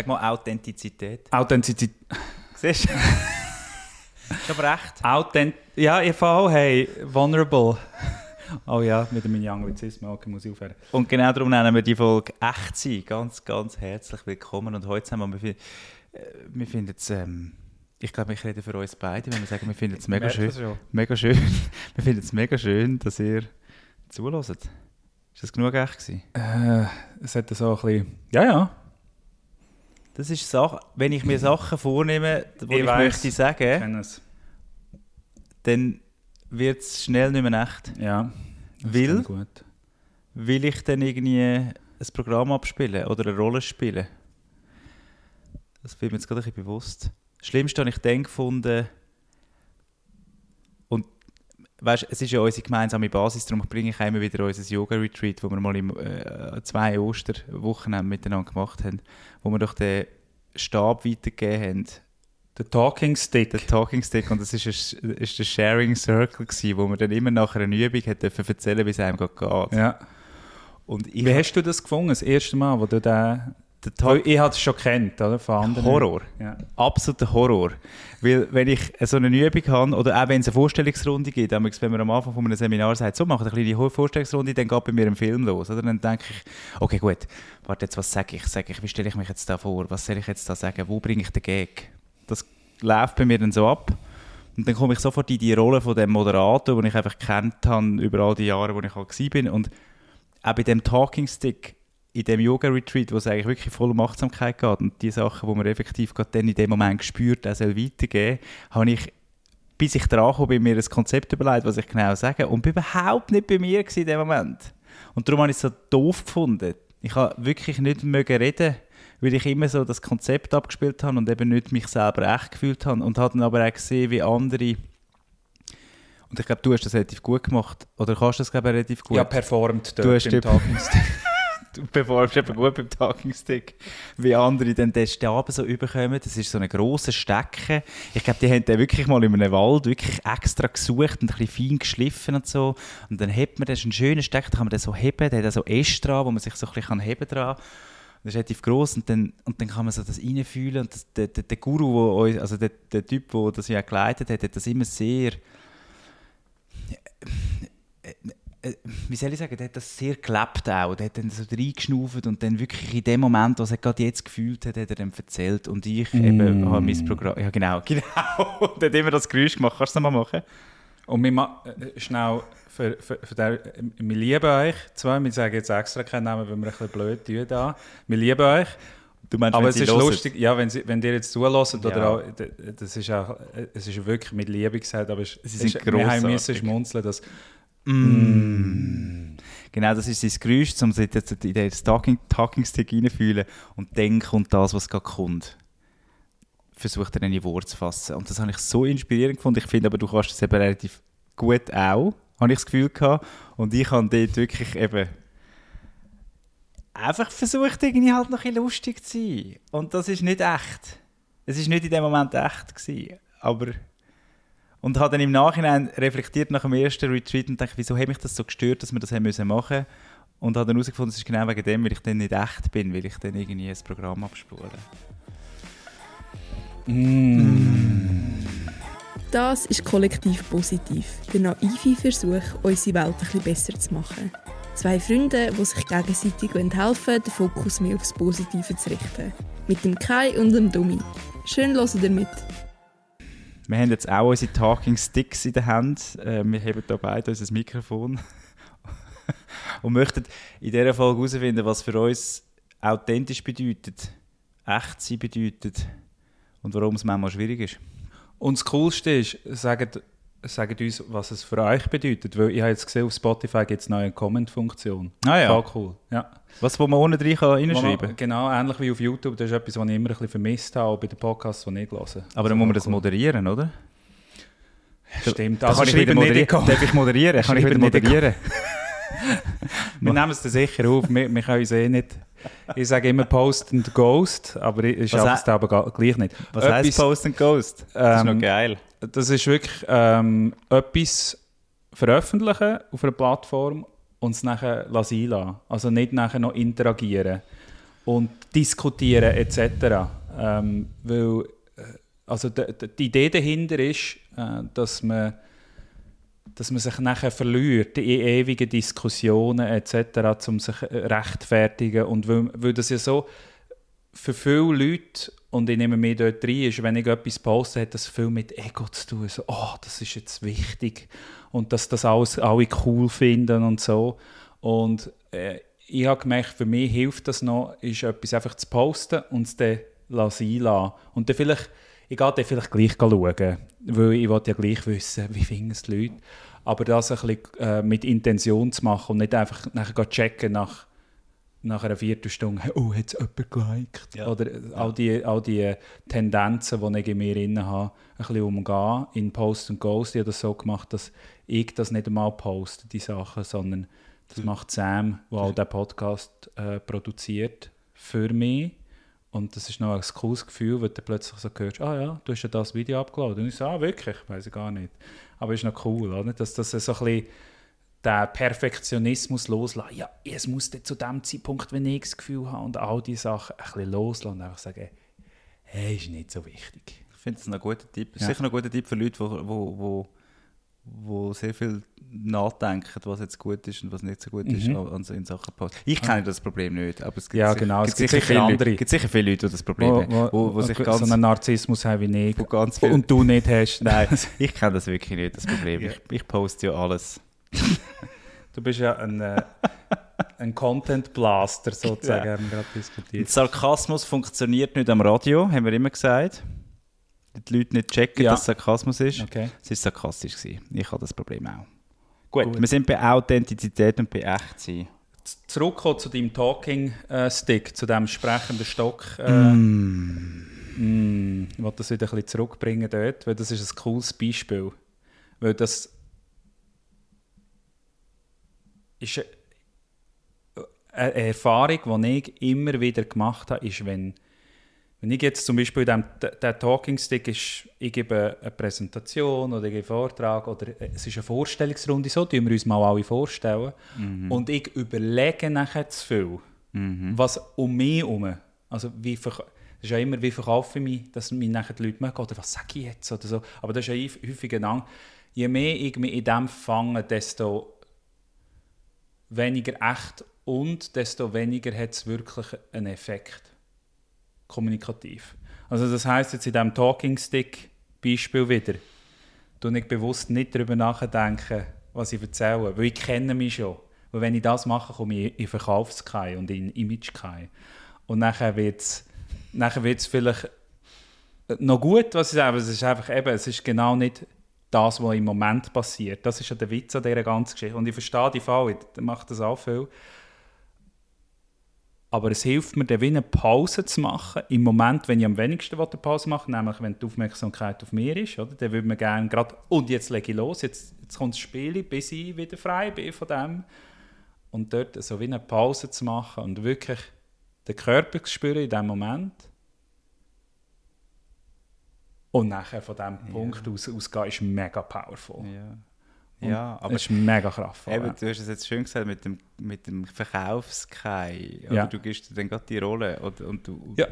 Sag mal Authentizität. Authentizität. Siehst du? ist aber echt. Authent ja, ich fahre hey, vulnerable. Oh ja, mit dem Anglizismus, okay, muss ich aufhören. Und genau darum nennen wir die Folge «Echt sein». Ganz, ganz herzlich willkommen. Und heute haben wir, wir, äh, wir finden es, ähm, ich glaube, ich rede für uns beide, wenn wir sagen, wir finden es mega schön. Mega schön. wir finden es mega schön, dass ihr zulässt. Ist das genug echt gewesen? Äh, es hat so ein bisschen, ja, ja. Das ist Sache, wenn ich mir Sachen vornehme, die ich, ich möchte sagen, dann wird es schnell nicht mehr echt. Ja, weil, gut. will ich dann irgendwie ein Programm abspielen oder eine Rolle spielen. Das wird mir jetzt gerade ein bisschen bewusst. Das Schlimmste habe ich dann gefunden, und weißt, es ist ja unsere gemeinsame Basis, darum bringe ich immer wieder unser Yoga-Retreat, wo wir mal im, äh, zwei Osterwochen miteinander gemacht haben, wo wir doch den Stab weitergegeben haben der Talking Stick. Der Talking Stick. Und das ein, ist der Sharing Circle, gewesen, wo man dann immer nach einer Übung hat erzählen wie es einem geht. Ja. Und wie hast du das gefunden, das erste Mal, wo du den... Ich habe es schon kennt, oder? Von anderen. Horror. Ja. Absoluter Horror. Weil, wenn ich so eine Übung habe, oder auch wenn es eine Vorstellungsrunde gibt, wenn man am Anfang von einem Seminar sagt, so, mach eine kleine Vorstellungsrunde, dann geht bei mir ein Film los. Oder? Dann denke ich, okay, gut, warte jetzt, was sage ich? Sag ich? Wie stelle ich mich jetzt da vor? Was soll ich jetzt da sagen? Wo bringe ich den Gag? das läuft bei mir dann so ab. Und dann komme ich sofort in die Rolle von dem Moderator, den ich einfach kennt habe über all die Jahre, wo ich halt bin. Und auch bei dem Talking Stick, in dem Yoga-Retreat, wo es eigentlich wirklich voll um Achtsamkeit geht und die Sachen, die man effektiv gerade dann in dem Moment gespürt, auch soll weitergeben, habe ich, bis ich dran bei mir ein Konzept überlegt, was ich genau sage. Und bin überhaupt nicht bei mir in dem Moment. Und darum habe ich es so doof gefunden. Ich habe wirklich nicht mögen reden weil ich immer so das Konzept abgespielt habe und eben nicht mich selber echt gefühlt habe und habe dann aber auch gesehen, wie andere und ich glaube, du hast das relativ gut gemacht. Oder kannst du das glaube ich, relativ gut? Ja, performt dort du hast Talking Stick. du performst eben gut beim Talking Stick. Wie andere dann den Stab so überkommen. Das ist so ein grosser Stecken. Ich glaube, die haben den wirklich mal in einem Wald wirklich extra gesucht und ein bisschen fein geschliffen und so. Und dann hebt man, das ist ein schöner Stecken, da kann man den so heben. Der hat so Äste dran, wo man sich so ein bisschen heben kann. Das ist relativ groß und dann, und dann kann man so das reinfühlen. Und das, der, der, der Guru, wo, also der, der Typ, der das ja geleitet hat, hat das immer sehr. Wie soll ich sagen, der hat das sehr gelebt auch. Der hat dann so reingeschnauft und dann wirklich in dem Moment, was er gerade jetzt gefühlt hat, hat er dann erzählt. Und ich mm. eben habe mein Programm. Ja, genau, genau. und hat immer das Geräusch gemacht. Kannst du das mal machen? Und wir ma äh, schnell für, für, für der, wir lieben euch zwar, wir sagen jetzt extra keinen Namen, weil wir ein bisschen blöd tun da. Wir lieben euch. Meinst, aber es ist hören? lustig, ja, wenn, sie, wenn ihr jetzt zulässt, ja. auch, das ist auch, es ist wirklich mit Liebe gesagt, aber es, ist, wir haben müssen schmunzeln, dass mm. Genau, das ist das Geräusch, um sich in den Talking, Talking Stick reinzufühlen und dann kommt das, was gerade kommt. Versucht er in Wort zu fassen. Und das habe ich so inspirierend gefunden. Ich finde aber, du kannst das eben relativ gut auch habe ich das Gefühl gehabt. Und ich habe dort wirklich eben einfach versucht, irgendwie halt noch ein lustig zu sein. Und das ist nicht echt. Es ist nicht in dem Moment echt gewesen. Aber und habe dann im Nachhinein reflektiert nach dem ersten Retreat und dachte, wieso hat mich das so gestört, dass wir das haben müssen machen und habe dann herausgefunden, es ist genau wegen dem, weil ich dann nicht echt bin, weil ich dann irgendwie ein Programm abspule. Mm. Das ist kollektiv positiv, der naive Versuch, unsere Welt ein bisschen besser zu machen. Zwei Freunde, die sich gegenseitig helfen wollen, den Fokus mehr aufs Positive zu richten. Mit dem Kai und dem Dummi. Schön hören ihr mit. Wir haben jetzt auch unsere Talking Sticks in der Hand. Äh, wir haben hier beide unser Mikrofon. und möchten in dieser Folge herausfinden, was für uns authentisch bedeutet, echt sein bedeutet und warum es manchmal schwierig ist. Und das Coolste ist, sagt, sagt uns, was es für euch bedeutet. Weil ich habe jetzt gesehen, auf Spotify gibt es eine neue Comment-Funktion. Ah ja. Voll cool. Ja. Was, wo man ohne drin reinschreiben kann? Genau, ähnlich wie auf YouTube. Das ist etwas, was ich immer ein bisschen vermisst habe, bei den Podcasts, die ich höre. Aber dann muss man das cool. moderieren, oder? Stimmt. Also, kann ich wieder moderieren? Darf ich moderieren? Kann ich wieder moderieren? wir nehmen es dann sicher auf. Wir, wir können uns eh nicht... Ich sage immer Post and Ghost, aber ich schaffe es aber gleich nicht. Was etwas, heisst Post and Ghost? Das ist noch ähm, geil. Das ist wirklich ähm, etwas veröffentlichen auf einer Plattform und es nachher lassen. Also nicht nachher noch interagieren. und diskutieren etc. Ähm, weil äh, also die, Idee dahinter ist, äh, dass man dass man sich nachher verliert in ewigen Diskussionen etc., um sich rechtfertigen und weil, weil das ja so für viele Leute und ich nehme mich dort rein, ist, wenn ich etwas poste, hat das viel mit Ego zu tun. So, oh, das ist jetzt wichtig. Und dass das alles alle cool finden und so. Und äh, ich habe gemerkt, für mich hilft das noch, ist etwas einfach zu posten und es dann sein lassen. Und dann vielleicht, ich gehe dann vielleicht gleich schauen, weil ich ja gleich wissen, wie finden es die Leute. Aber das ein bisschen äh, mit Intention zu machen und nicht einfach nachher checken nach nach einer Viertelstunde, oh, hat es jemand geliked? Ja. Oder ja. all, die, all die Tendenzen, die ich in mir drin habe, ein bisschen umgehen in Post und Ghost. Ich habe das so gemacht, dass ich das nicht einmal poste, die Sachen, sondern das mhm. macht Sam, der auch den Podcast äh, produziert, für mich. Und das ist noch ein cooles Gefühl, wenn du plötzlich so hörst, ah ja, du hast ja das Video abgeladen. Und ich so, ah wirklich? Weiß ich gar nicht. Aber ist noch cool, oder? dass das so ein bisschen den Perfektionismus loslassen. Ja, es muss zu dem Zeitpunkt, wenn ich das Gefühl habe und all diese Sachen ein bisschen loslassen und einfach sagen, hey, ist nicht so wichtig. Ich finde es ein guter Tipp. Ja. Sicher ein guter Tipp für Leute, die wo, wo, wo, wo sehr viel nachdenken, was jetzt gut ist und was nicht so gut mhm. ist also in Sachen Post. Ich kenne das Problem nicht, aber es gibt, ja, sicher, genau, gibt, es gibt sicher, viele andere. gibt sicher viele Leute, die das Problem wo, haben. Wo, wo sich ganz, so einen Narzissmus haben wie ich. Ganz viel, und du nicht hast. Nein, ich kenne das wirklich nicht, das Problem. Ich, ich poste ja alles. Du bist ja ein, äh, ein Content Blaster sozusagen, ja. haben wir gerade diskutiert. Sarkasmus funktioniert nicht am Radio, haben wir immer gesagt. Die Leute nicht checken, ja. dass Sarkasmus ist. Okay. Es war sarkastisch. Gewesen. Ich habe das Problem auch. Gut, Gut, wir sind bei Authentizität und bei Echtsein. Zurückkommen zu deinem Talking äh, Stick, zu dem sprechenden Stock. Äh, mm. Mm, ich wollte das wieder ein bisschen zurückbringen dort, weil das ist ein cooles Beispiel. Weil das ist eine Erfahrung, die ich immer wieder gemacht habe, ist, wenn, wenn ich jetzt zum Beispiel dem, der Talking Stick ist, ich gebe eine Präsentation oder ich gebe einen Vortrag oder es ist eine Vorstellungsrunde, so tun wir uns mal alle vorstellen mhm. und ich überlege nachher zu viel, mhm. was um mich herum, also wie das ist ja immer, wie verkaufe ich mich, dass mich nachher die Leute mögen, oder was sage ich jetzt, oder so, aber das ist ja häufig ein Ang. Je mehr ich mich in dem fange, desto weniger echt und desto weniger hat es wirklich einen Effekt. Kommunikativ. Also das heißt jetzt in diesem Talking Stick Beispiel wieder, du nicht bewusst nicht darüber nachdenken, was ich erzähle, weil ich kenne mich schon. Weil wenn ich das mache, komme ich in Verkaufskai und in Imagekai. Und nachher wird es nachher wird's vielleicht noch gut, was ich sage, aber es ist einfach eben, es ist genau nicht das, was im Moment passiert. Das ist ja der Witz an dieser ganzen Geschichte. Und ich verstehe die Fall, ich mache das auch viel. Aber es hilft mir, dann eine Pause zu machen. Im Moment, wenn ich am wenigsten eine Pause machen nämlich wenn die Aufmerksamkeit auf mir ist, oder? dann würde man gerne gerade, und jetzt lege ich los, jetzt, jetzt kommt das Spiel, bis ich wieder frei bin von dem. Und dort so wie eine Pause zu machen und wirklich den Körper zu spüren in diesem Moment und nachher von diesem ja. Punkt aus ausgehen, ist mega powerful. Ja, ja aber es ist mega kraftvoll. Eben, du hast es jetzt schön gesagt mit dem, mit dem Verkaufskai. Ja. Du gibst dir dann gerade die Rolle und, und du, ja.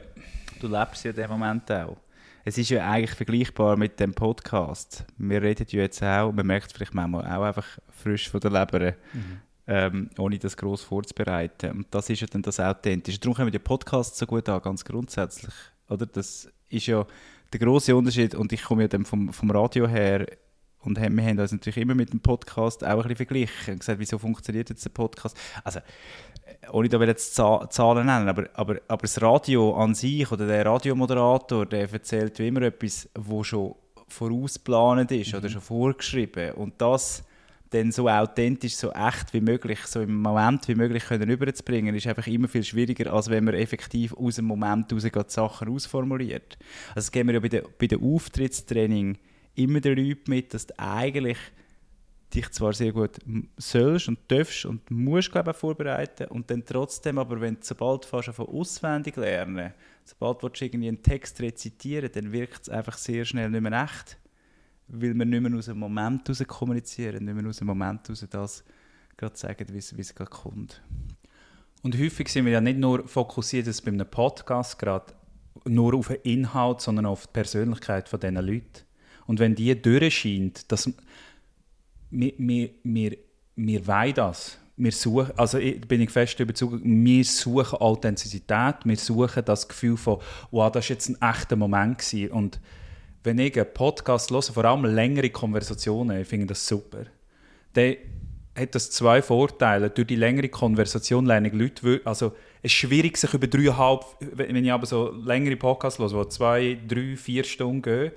du lebst ja in dem Moment auch. Es ist ja eigentlich vergleichbar mit dem Podcast. Wir reden ja jetzt auch, man merkt es vielleicht manchmal auch einfach frisch von der Leber, mhm. ähm, ohne das gross vorzubereiten. Und das ist ja dann das Authentische. Darum kommen die Podcasts so gut an, ganz grundsätzlich. Oder? Das ist ja der große Unterschied, und ich komme ja dann vom, vom Radio her, und wir haben uns natürlich immer mit dem Podcast auch ein bisschen verglichen und gesagt, wieso funktioniert jetzt der Podcast? Also, äh, ohne da jetzt Zahlen nennen, aber, aber, aber das Radio an sich oder der Radiomoderator, der erzählt wie immer etwas, wo schon vorausgeplant ist mhm. oder schon vorgeschrieben. Und das dann so authentisch, so echt wie möglich, so im Moment wie möglich können überzubringen, ist einfach immer viel schwieriger, als wenn man effektiv aus dem Moment heraus die Sachen ausformuliert. Also das geben wir ja bei den, bei den Auftrittstraining immer den Leuten mit, dass du eigentlich dich zwar sehr gut sollst und darfst und musst glaube ich, vorbereiten und dann trotzdem aber, wenn du sobald fast von auswendig lernen, sobald du irgendwie einen Text rezitieren dann wirkt es einfach sehr schnell nicht mehr echt weil wir nicht mehr aus dem Moment heraus kommunizieren, nicht mehr aus dem Moment heraus das gerade sagen, wie es gerade kommt. Und häufig sind wir ja nicht nur fokussiert jetzt bei einem Podcast gerade nur auf den Inhalt, sondern auf die Persönlichkeit von diesen Leuten. Und wenn die durchscheint, dass wir, wir, wir, wir das. Wir suchen, also ich, bin ich fest überzeugt, wir suchen Authentizität, wir suchen das Gefühl von, wow, das war jetzt ein echter Moment gewesen. Und wenn ich einen Podcast höre, vor allem längere Konversationen, ich finde das super, dann hat das zwei Vorteile. Durch die längere Konversation lerne ich Leute, also es ist schwierig, sich über dreieinhalb, wenn ich aber so längere Podcasts höre, die zwei, drei, vier Stunden gehen,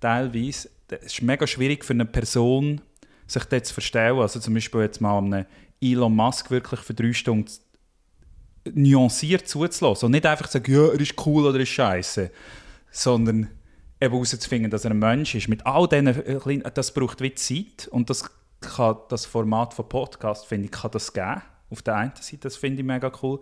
teilweise, es ist mega schwierig für eine Person, sich dort zu verstellen. Also zum Beispiel jetzt mal einem Elon Musk wirklich für drei Stunden nuanciert zuzulassen. Und nicht einfach sagen, ja, er ist cool oder er ist scheiße, sondern eben herauszufinden, dass er ein Mensch ist. Mit all diesen kleinen, das braucht wie Zeit und das kann das Format von Podcast, finde ich, kann das geben. Auf der einen Seite, das finde ich mega cool.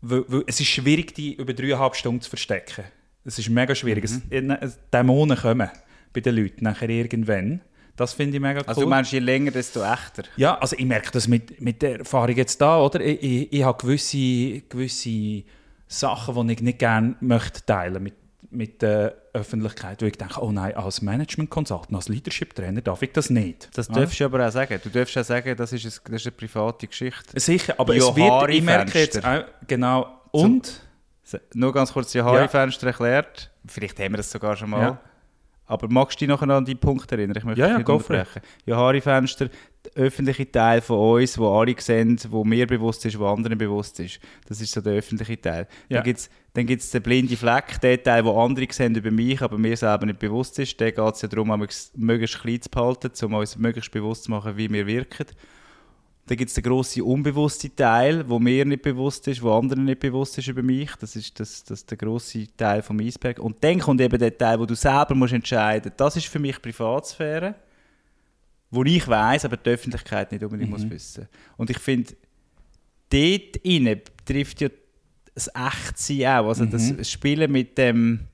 Weil, weil es ist schwierig, die über dreieinhalb Stunden zu verstecken. Es ist mega schwierig. Mhm. Es, Dämonen kommen bei den Leuten nachher irgendwann. Das finde ich mega cool. Also du meinst, je länger, desto echter? Ja, also ich merke das mit, mit der Erfahrung jetzt da, oder? Ich, ich, ich habe gewisse, gewisse Sachen, die ich nicht gerne möchte teilen mit, mit der Öffentlichkeit, wo ich denke, oh nein, als Management-Consultant, als Leadership-Trainer darf ich das nicht. Das darfst du aber auch sagen. Du darfst auch sagen, das ist, eine, das ist eine private Geschichte. Sicher, aber Johari es wird, ich merke jetzt auch, genau, und... So, nur ganz kurz die Johari-Fenster ja. erklärt. Vielleicht haben wir das sogar schon mal. Ja. Aber magst du dich noch an die Punkte erinnern? Ich möchte ja, ja, nicht unterbrechen. Johari-Fenster, der öffentliche Teil von uns, wo alle sehen, wo mir bewusst ist, wo anderen bewusst ist. Das ist so der öffentliche Teil. Ja. Dann gibt es dann gibt's den blinden Fleck, der Teil, wo andere sehen über mich, aber mir selber nicht bewusst ist. Da geht es ja darum, möglichst klein zu behalten, um uns möglichst bewusst zu machen, wie wir wirken. Dann gibt es den grossen unbewussten Teil, wo mir nicht bewusst ist, wo anderen nicht bewusst ist über mich. Das ist das, das der grosse Teil vom Eisberg. Und dann kommt eben der Teil, wo du selber musst entscheiden musst. Das ist für mich Privatsphäre, wo ich weiß, aber die Öffentlichkeit nicht unbedingt mhm. muss wissen. Und ich finde, dort innen trifft ja das Echtsein auch. Also mhm. das Spielen mit dem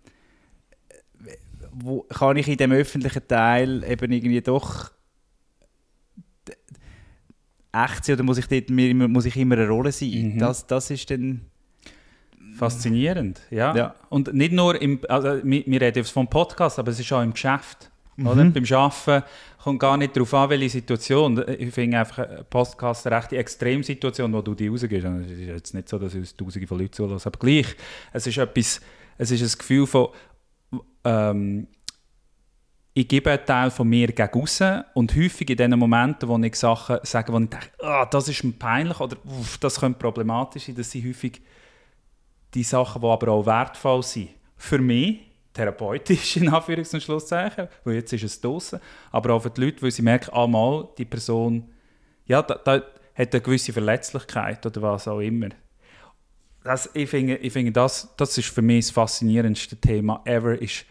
wo kann ich in dem öffentlichen Teil eben irgendwie doch echt sein oder muss ich, dort, muss ich immer eine Rolle sein? Mhm. Das, das ist dann... Faszinierend, ja. ja. Und nicht nur im, also wir, wir reden jetzt vom Podcast, aber es ist auch im Geschäft. Mhm. Oder? Beim Arbeiten kommt gar nicht darauf an, welche Situation. Ich finde einfach ein Podcast eine rechte Extremsituation, wo du die rausgehst. Es ist jetzt nicht so, dass uns tausende von Leuten zulassen, aber gleich, es ist etwas, es ist ein Gefühl von, ähm, ich gebe einen Teil von mir gegen raus und häufig in den Momenten, wo ich Sachen sage, wo ich denke, oh, das ist mir peinlich oder das könnte problematisch sein, das sind häufig die Sachen, die aber auch wertvoll sind. Für mich, therapeutisch in Anführungs- und Schlusszeichen, weil jetzt ist es draußen, aber auch für die Leute, weil sie merken, einmal, die Person, ja, da, da hat eine gewisse Verletzlichkeit oder was auch immer. Das, ich finde, ich finde das, das ist für mich das faszinierendste Thema ever, ist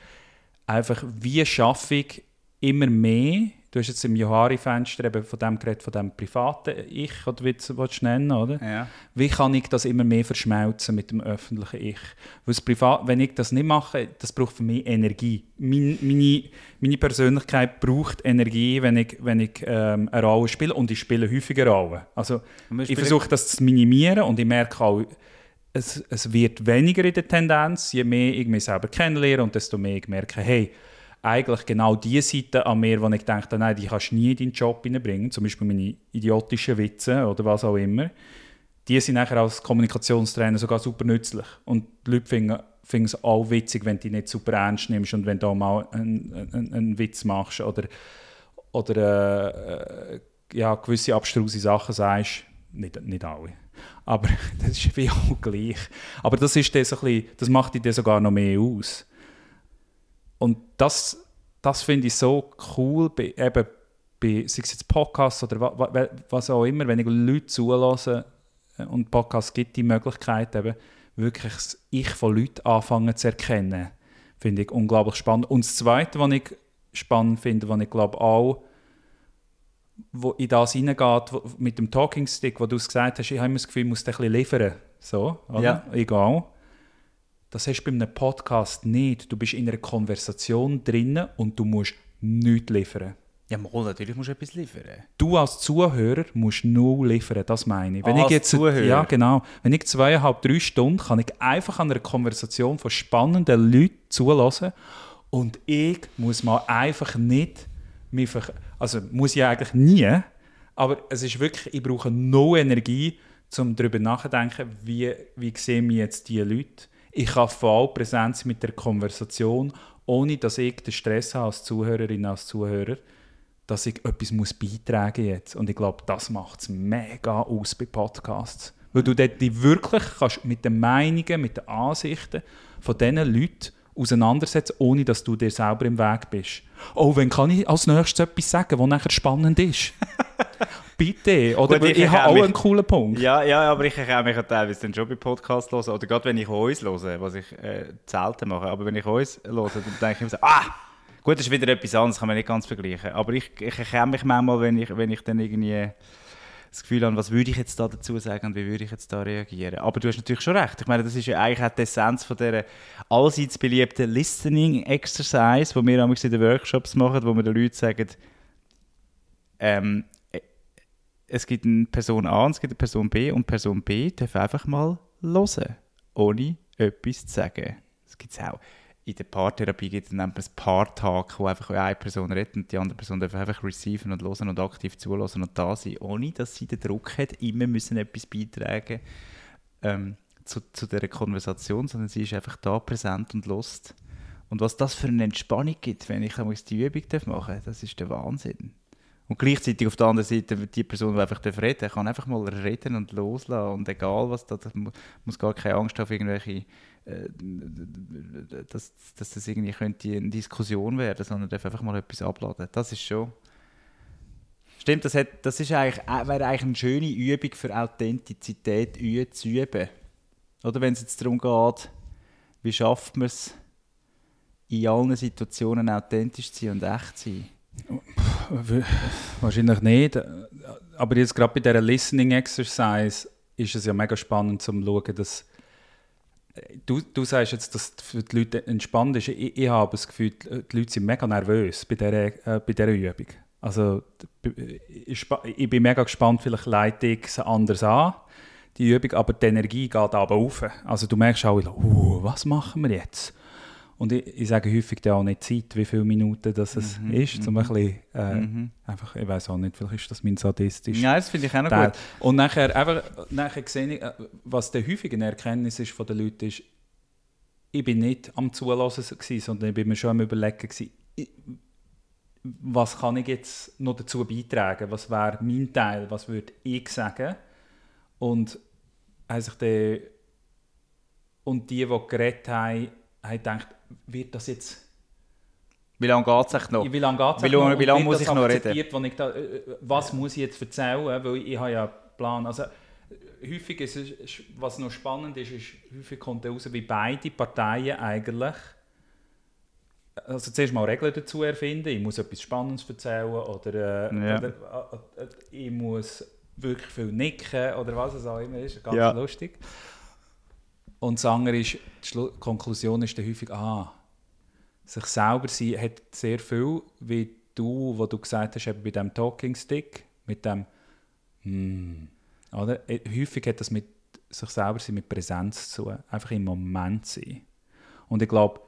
einfach, wie schaffe ich immer mehr, du hast jetzt im Johari-Fenster eben von dem geredet, von dem privaten Ich, oder wie du es nennen oder? Ja. Wie kann ich das immer mehr verschmelzen mit dem öffentlichen Ich? Weil Privat, wenn ich das nicht mache, das braucht für mich Energie. Meine, meine, meine Persönlichkeit braucht Energie, wenn ich, wenn ich ähm, eine Rolle spiele und ich spiele häufiger Rollen. Also ich versuche das zu minimieren und ich merke auch, es, es wird weniger in der Tendenz, je mehr ich mich selber kennenlerne und desto mehr ich merke, hey, eigentlich genau die Seite an mir, wo ich denke, nein, die kannst du nie in deinen Job hineinbringen, zum Beispiel meine idiotischen Witze oder was auch immer, die sind nachher als Kommunikationstrainer sogar super nützlich. Und die Leute finden, es auch witzig, wenn du die nicht super ernst nimmst und wenn du auch mal einen, einen, einen Witz machst oder, oder äh, äh ja, gewisse abstruse Sachen sagst. Nicht, nicht alle. Aber das ist wie auch gleich. Aber das, ist das, ein bisschen, das macht dich sogar noch mehr aus. Und das, das finde ich so cool, bei, eben bei, sei es jetzt Podcasts oder wa, was auch immer, wenn ich Leute zulasse äh, und Podcasts gibt die Möglichkeit, eben wirklich das Ich von Leuten anfangen zu erkennen, finde ich unglaublich spannend. Und das Zweite, was ich spannend finde, was ich glaube auch wo in das hineingeht, mit dem Talking Stick, wo du es gesagt hast, ich habe immer das Gefühl, ich muss ein bisschen liefern. So, oder? Ja. Egal. Das hast du bei einem Podcast nicht. Du bist in einer Konversation drin und du musst nichts liefern. Ja, mal, natürlich musst du etwas liefern. Du als Zuhörer musst null liefern, das meine ich. Wenn Ah, ich als jetzt, Zuhörer? Ja, genau. Wenn ich zweieinhalb, drei Stunden kann ich einfach an einer Konversation von spannenden Leuten zulassen und ich muss mal einfach nicht mich also muss ich eigentlich nie, aber es ist wirklich, ich brauche null Energie, um darüber nachzudenken, wie, wie sehen mich jetzt diese Leute. Ich kann voll präsent sein mit der Konversation, ohne dass ich den Stress habe als Zuhörerin, als Zuhörer, dass ich etwas muss beitragen jetzt. Und ich glaube, das macht es mega aus bei Podcasts. Weil du dort dich wirklich kannst mit den Meinungen, mit den Ansichten von diesen Leuten auseinandersetzen, ohne dass du dir selber im Weg bist. Oh, wenn kann ich als nächstes etwas sagen, was nachher spannend ist? Bitte. Oder Gut, ich, ich habe erkenne auch mich- einen coolen Punkt. Ja, ja, aber ich kann mich auch teilweise dann schon bei Podcasts hören. Oder gerade wenn ich uns höre, was ich äh, selten mache. Aber wenn ich uns höre, dann denke ich mir so, ah, gut, das ist wieder etwas anderes, kann man nicht ganz vergleichen. Aber ich, ich erkenne mich manchmal, wenn ich, wenn ich dann irgendwie das Gefühl habe, was würde ich jetzt da dazu sagen und wie würde ich jetzt da reagieren. Aber du hast natürlich schon recht. Ich meine, das ist ja eigentlich auch die Essenz von dieser allseits beliebten Listening Exercise, wo wir in den Workshops machen, wo wir den Leuten sagen, ähm, es gibt eine Person A und es gibt eine Person B und Person B darf einfach mal hören, ohne etwas zu sagen. Das gibt es auch. In der Paartherapie gibt es man es Paartag, wo einfach eine Person redet und die andere Person darf einfach receiven und hören und aktiv zulassen und da sein, ohne dass sie den Druck hat, immer müssen etwas beitragen ähm, zu, zu dieser Konversation, sondern sie ist einfach da präsent und lost. Und was das für eine Entspannung gibt, wenn ich die Übung machen darf, das ist der Wahnsinn. Und gleichzeitig auf der anderen Seite, die Person, die einfach reden darf, kann einfach mal reden und loslassen. Und egal was da, muss gar keine Angst haben irgendwelche, äh, dass, dass das irgendwie könnte eine Diskussion werden, sondern darf einfach mal etwas abladen. Das ist schon. Stimmt, das, hat, das ist eigentlich, äh, wäre eigentlich eine schöne Übung für Authentizität zu üben. Oder wenn es jetzt darum geht, wie schafft man es, in allen Situationen authentisch zu sein und echt zu sein. Wahrscheinlich nicht. Aber jetzt gerade bei dieser Listening Exercise ist es ja mega spannend zu schauen, dass du, du sagst jetzt, dass für die Leute entspannt ist. Ich, ich habe das Gefühl, die Leute sind mega nervös bei dieser, äh, bei dieser Übung. Also ich, ich bin mega gespannt, vielleicht leite ich es anders an, die Übung, aber die Energie geht aber auf. Also du merkst auch, uh, was machen wir jetzt? Und ich, ich sage häufig auch nicht Zeit, wie viele Minuten das es Mhm, ist, um ein bisschen, äh, Mhm. einfach, ich weiß auch nicht, vielleicht ist das mein sadistisch. Ja, das finde ich auch noch Teil. gut. Und nachher, einfach, nachher sehe ich, äh, was der häufige eine Erkenntnis ist von den Leuten, ist, ich bin nicht am Zulassen, gewesen, sondern ich bin mir schon am Überlegen, gewesen, ich, was kann ich jetzt noch dazu beitragen? Was wäre mein Teil? Was würde ich sagen? Und, haben sich dann, und die, die geredet haben, haben gedacht, wird das jetzt Wie lange geht es noch? wie lange geht's Wie lange- noch? wie lange muss ich noch wenn ich da, äh, äh, was muss ich jetzt erzählen? Weil ich habe ja einen Plan. Also, häufig ist es, was noch spannend ist, ist, häufig kommt heraus, wie beide Parteien eigentlich also zuerst mal Regeln dazu erfinden. Ich muss etwas Spannendes erzählen oder, äh, Ja. oder äh, äh, ich muss wirklich viel nicken oder was es auch immer ist. Ganz Ja. lustig. Und das andere ist, die Konklusion ist dann häufig, ah, sich selber sein hat sehr viel, wie du, wo du gesagt hast, eben bei dem Talking Stick, mit dem hm, oder? Äh, Häufig hat das mit sich selber sein, mit Präsenz zu tun, einfach im Moment sein. Und ich glaube,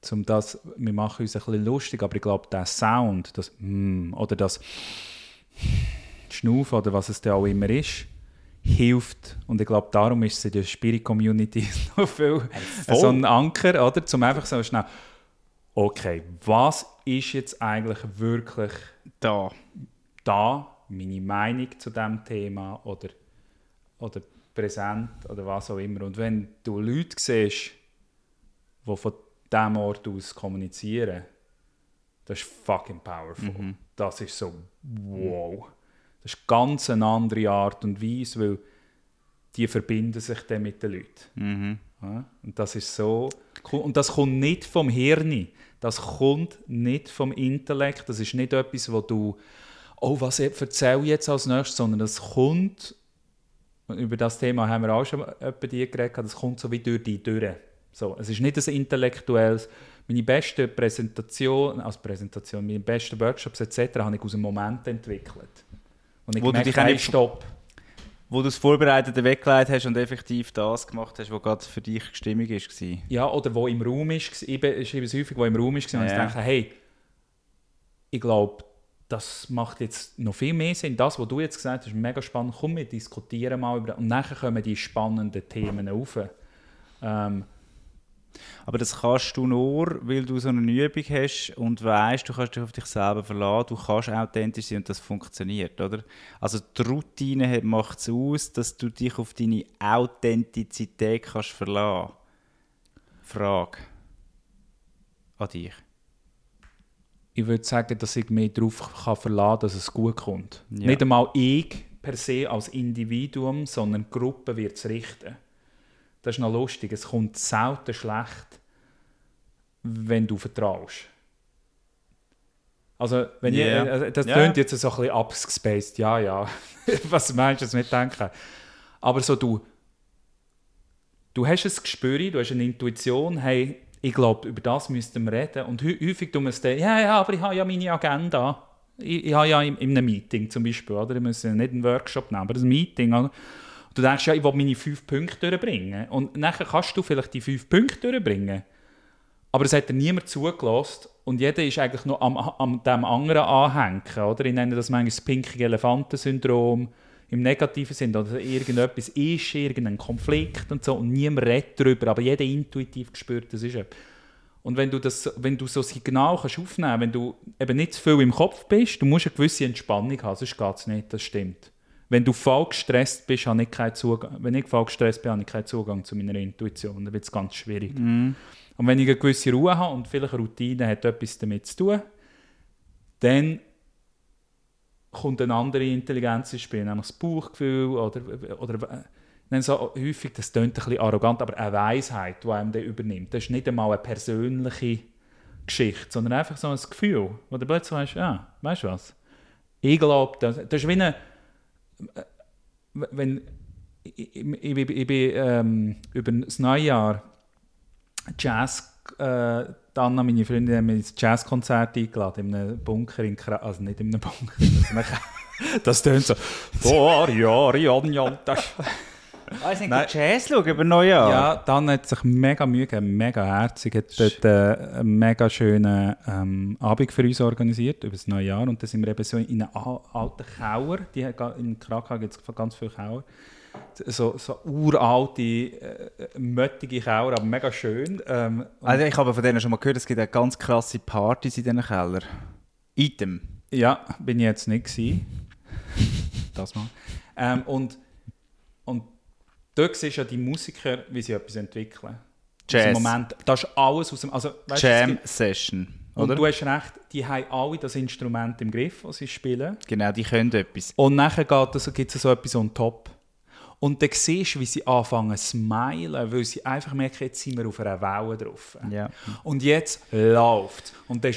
zum das, wir machen uns ein bisschen lustig, aber ich glaube, der Sound, das hm, oder das Schnaufen oder was es da auch immer ist, hilft. Und ich glaube, darum ist es in der Spirit Community noch viel voll. so ein Anker, oder? Zum einfach so schnell, okay, was ist jetzt eigentlich wirklich Da. da, meine Meinung zu dem Thema oder, oder präsent oder was auch immer. Und wenn du Leute siehst, die von diesem Ort aus kommunizieren, das ist fucking powerful. Das ist so, wow. Das ist ganz eine andere Art und Weise, weil die verbinden sich dann mit den Leuten. Mhm. Ja, und das ist so. Und das kommt nicht vom Hirn. Das kommt nicht vom Intellekt. Das ist nicht etwas, wo du, oh, was erzähle ich jetzt als nächstes, sondern das kommt, und über das Thema haben wir auch schon etwa die geredet, das kommt so wie durch die Türe. So, es ist nicht ein intellektuelles, meine besten Präsentationen, als Präsentation, meine besten Workshops etc. habe ich aus einem Moment entwickelt. Und ich Wo du gemerkt, dich auch hey, stopp. Wo du das Vorbereitete weggelegt hast und effektiv das gemacht hast, was gerade für dich stimmig war. Ja, oder wo im Raum ist, ich be- schreibe es häufig, wo im Raum ist, und ich Ja. denke, hey, ich glaube, das macht jetzt noch viel mehr Sinn. Das, was du jetzt gesagt hast, ist mega spannend. Komm, wir diskutieren mal über Und nachher kommen die spannenden Themen rauf. Ähm, Aber das kannst du nur, weil du so eine Übung hast und weißt, du kannst dich auf dich selber verlassen, du kannst authentisch sein und das funktioniert, oder? Also die Routine macht es aus, dass du dich auf deine Authentizität kannst verlassen. Frage an dich. ich würde sagen, dass ich mich darauf kann verlassen kann, dass es gut kommt. Ja. Nicht einmal ich per se als Individuum, sondern die Gruppe wird es richten. Das ist noch lustig. Es kommt selten schlecht, wenn du vertraust. Also, wenn Ja. ich, äh, das Ja. klingt jetzt so ein bisschen abgespaced, ja, ja. Was meinst du, das nicht denken? Aber so du, du hast ein Gespür, du hast eine Intuition, hey, ich glaube, über das müssten wir reden. Und hä- häufig tun wir es dann, ja, ja, aber ich habe ja meine Agenda. Ich, ich habe ja in, in einem Meeting zum Beispiel, oder? Ich muss ja nicht einen Workshop nehmen, aber ein Meeting. Oder? Du denkst, ja, ich will meine fünf Punkte durchbringen. Und nachher kannst du vielleicht die fünf Punkte durchbringen. Aber es hat dir niemand zugelassen und jeder ist eigentlich noch am, am dem anderen anhängen. Oder? Ich nenne das manchmal das pinkige Elefantensyndrom im negativen Sinn. Oder irgendetwas ist, irgendein Konflikt und so und niemand redet darüber, aber jeder intuitiv gespürt, das ist etwas. Und wenn du, das, wenn du so Signal kannst aufnehmen wenn du eben nicht zu viel im Kopf bist, du musst eine gewisse Entspannung haben, sonst geht es nicht, das stimmt. Wenn du voll gestresst bist, habe ich keinen Zugang, wenn ich voll gestresst bin, habe ich keinen Zugang zu meiner Intuition, dann wird es ganz schwierig. Und wenn ich eine gewisse Ruhe habe und vielleicht eine Routine hat etwas damit zu tun, dann kommt eine andere Intelligenz ins Spiel, nämlich das Bauchgefühl oder, oder ich nenne so häufig, das klingt ein bisschen arrogant, aber eine Weisheit, die einem dann übernimmt. Das ist nicht einmal eine persönliche Geschichte, sondern einfach so ein Gefühl, wo du plötzlich weißt, ja, weißt du was? Ich glaube, das, das ist wie eine, wenn, ich, ich, ich, ich, bin ähm, über das Neujahr Jazz, äh, dann meine Freundin haben mich ins Jazzkonzert eingeladen, in einem Bunker in Kra also nicht in einem Bunker, das, tönt so, vor Jahren, Jan, das Ah, ich Nein. Jazz schauen über Neujahr. ja, dann hat sich mega Mühe gegeben, mega herzig, hat dort äh, einen mega schönen ähm, Abend für uns organisiert, über das neue Jahr. Und dann sind wir eben so in einem a- alten Kauer, die hat in Krakau gibt es ganz viele Kauer, so, so uralte, äh, möttige Kauer, aber mega schön. Ähm, Also ich habe von denen schon mal gehört, es gibt ganz krasse Partys in diesen Keller. Item. Ja, bin ich jetzt nicht gewesen. Das mal. Ähm, und, und dort siehst du ja die Musiker, wie sie etwas entwickeln. Dem Jazz. Moment, das ist alles aus dem... Also, weißt Jam gibt- Session. Und Oder? du hast recht, die haben alle das Instrument im Griff, das sie spielen. Genau, die können etwas. Und nachher gibt es, so etwas on top. Und dann siehst du, wie sie anfangen zu smilen, weil sie einfach merken, jetzt sind wir auf einer Welle drauf. Ja. Und jetzt läuft Und dann,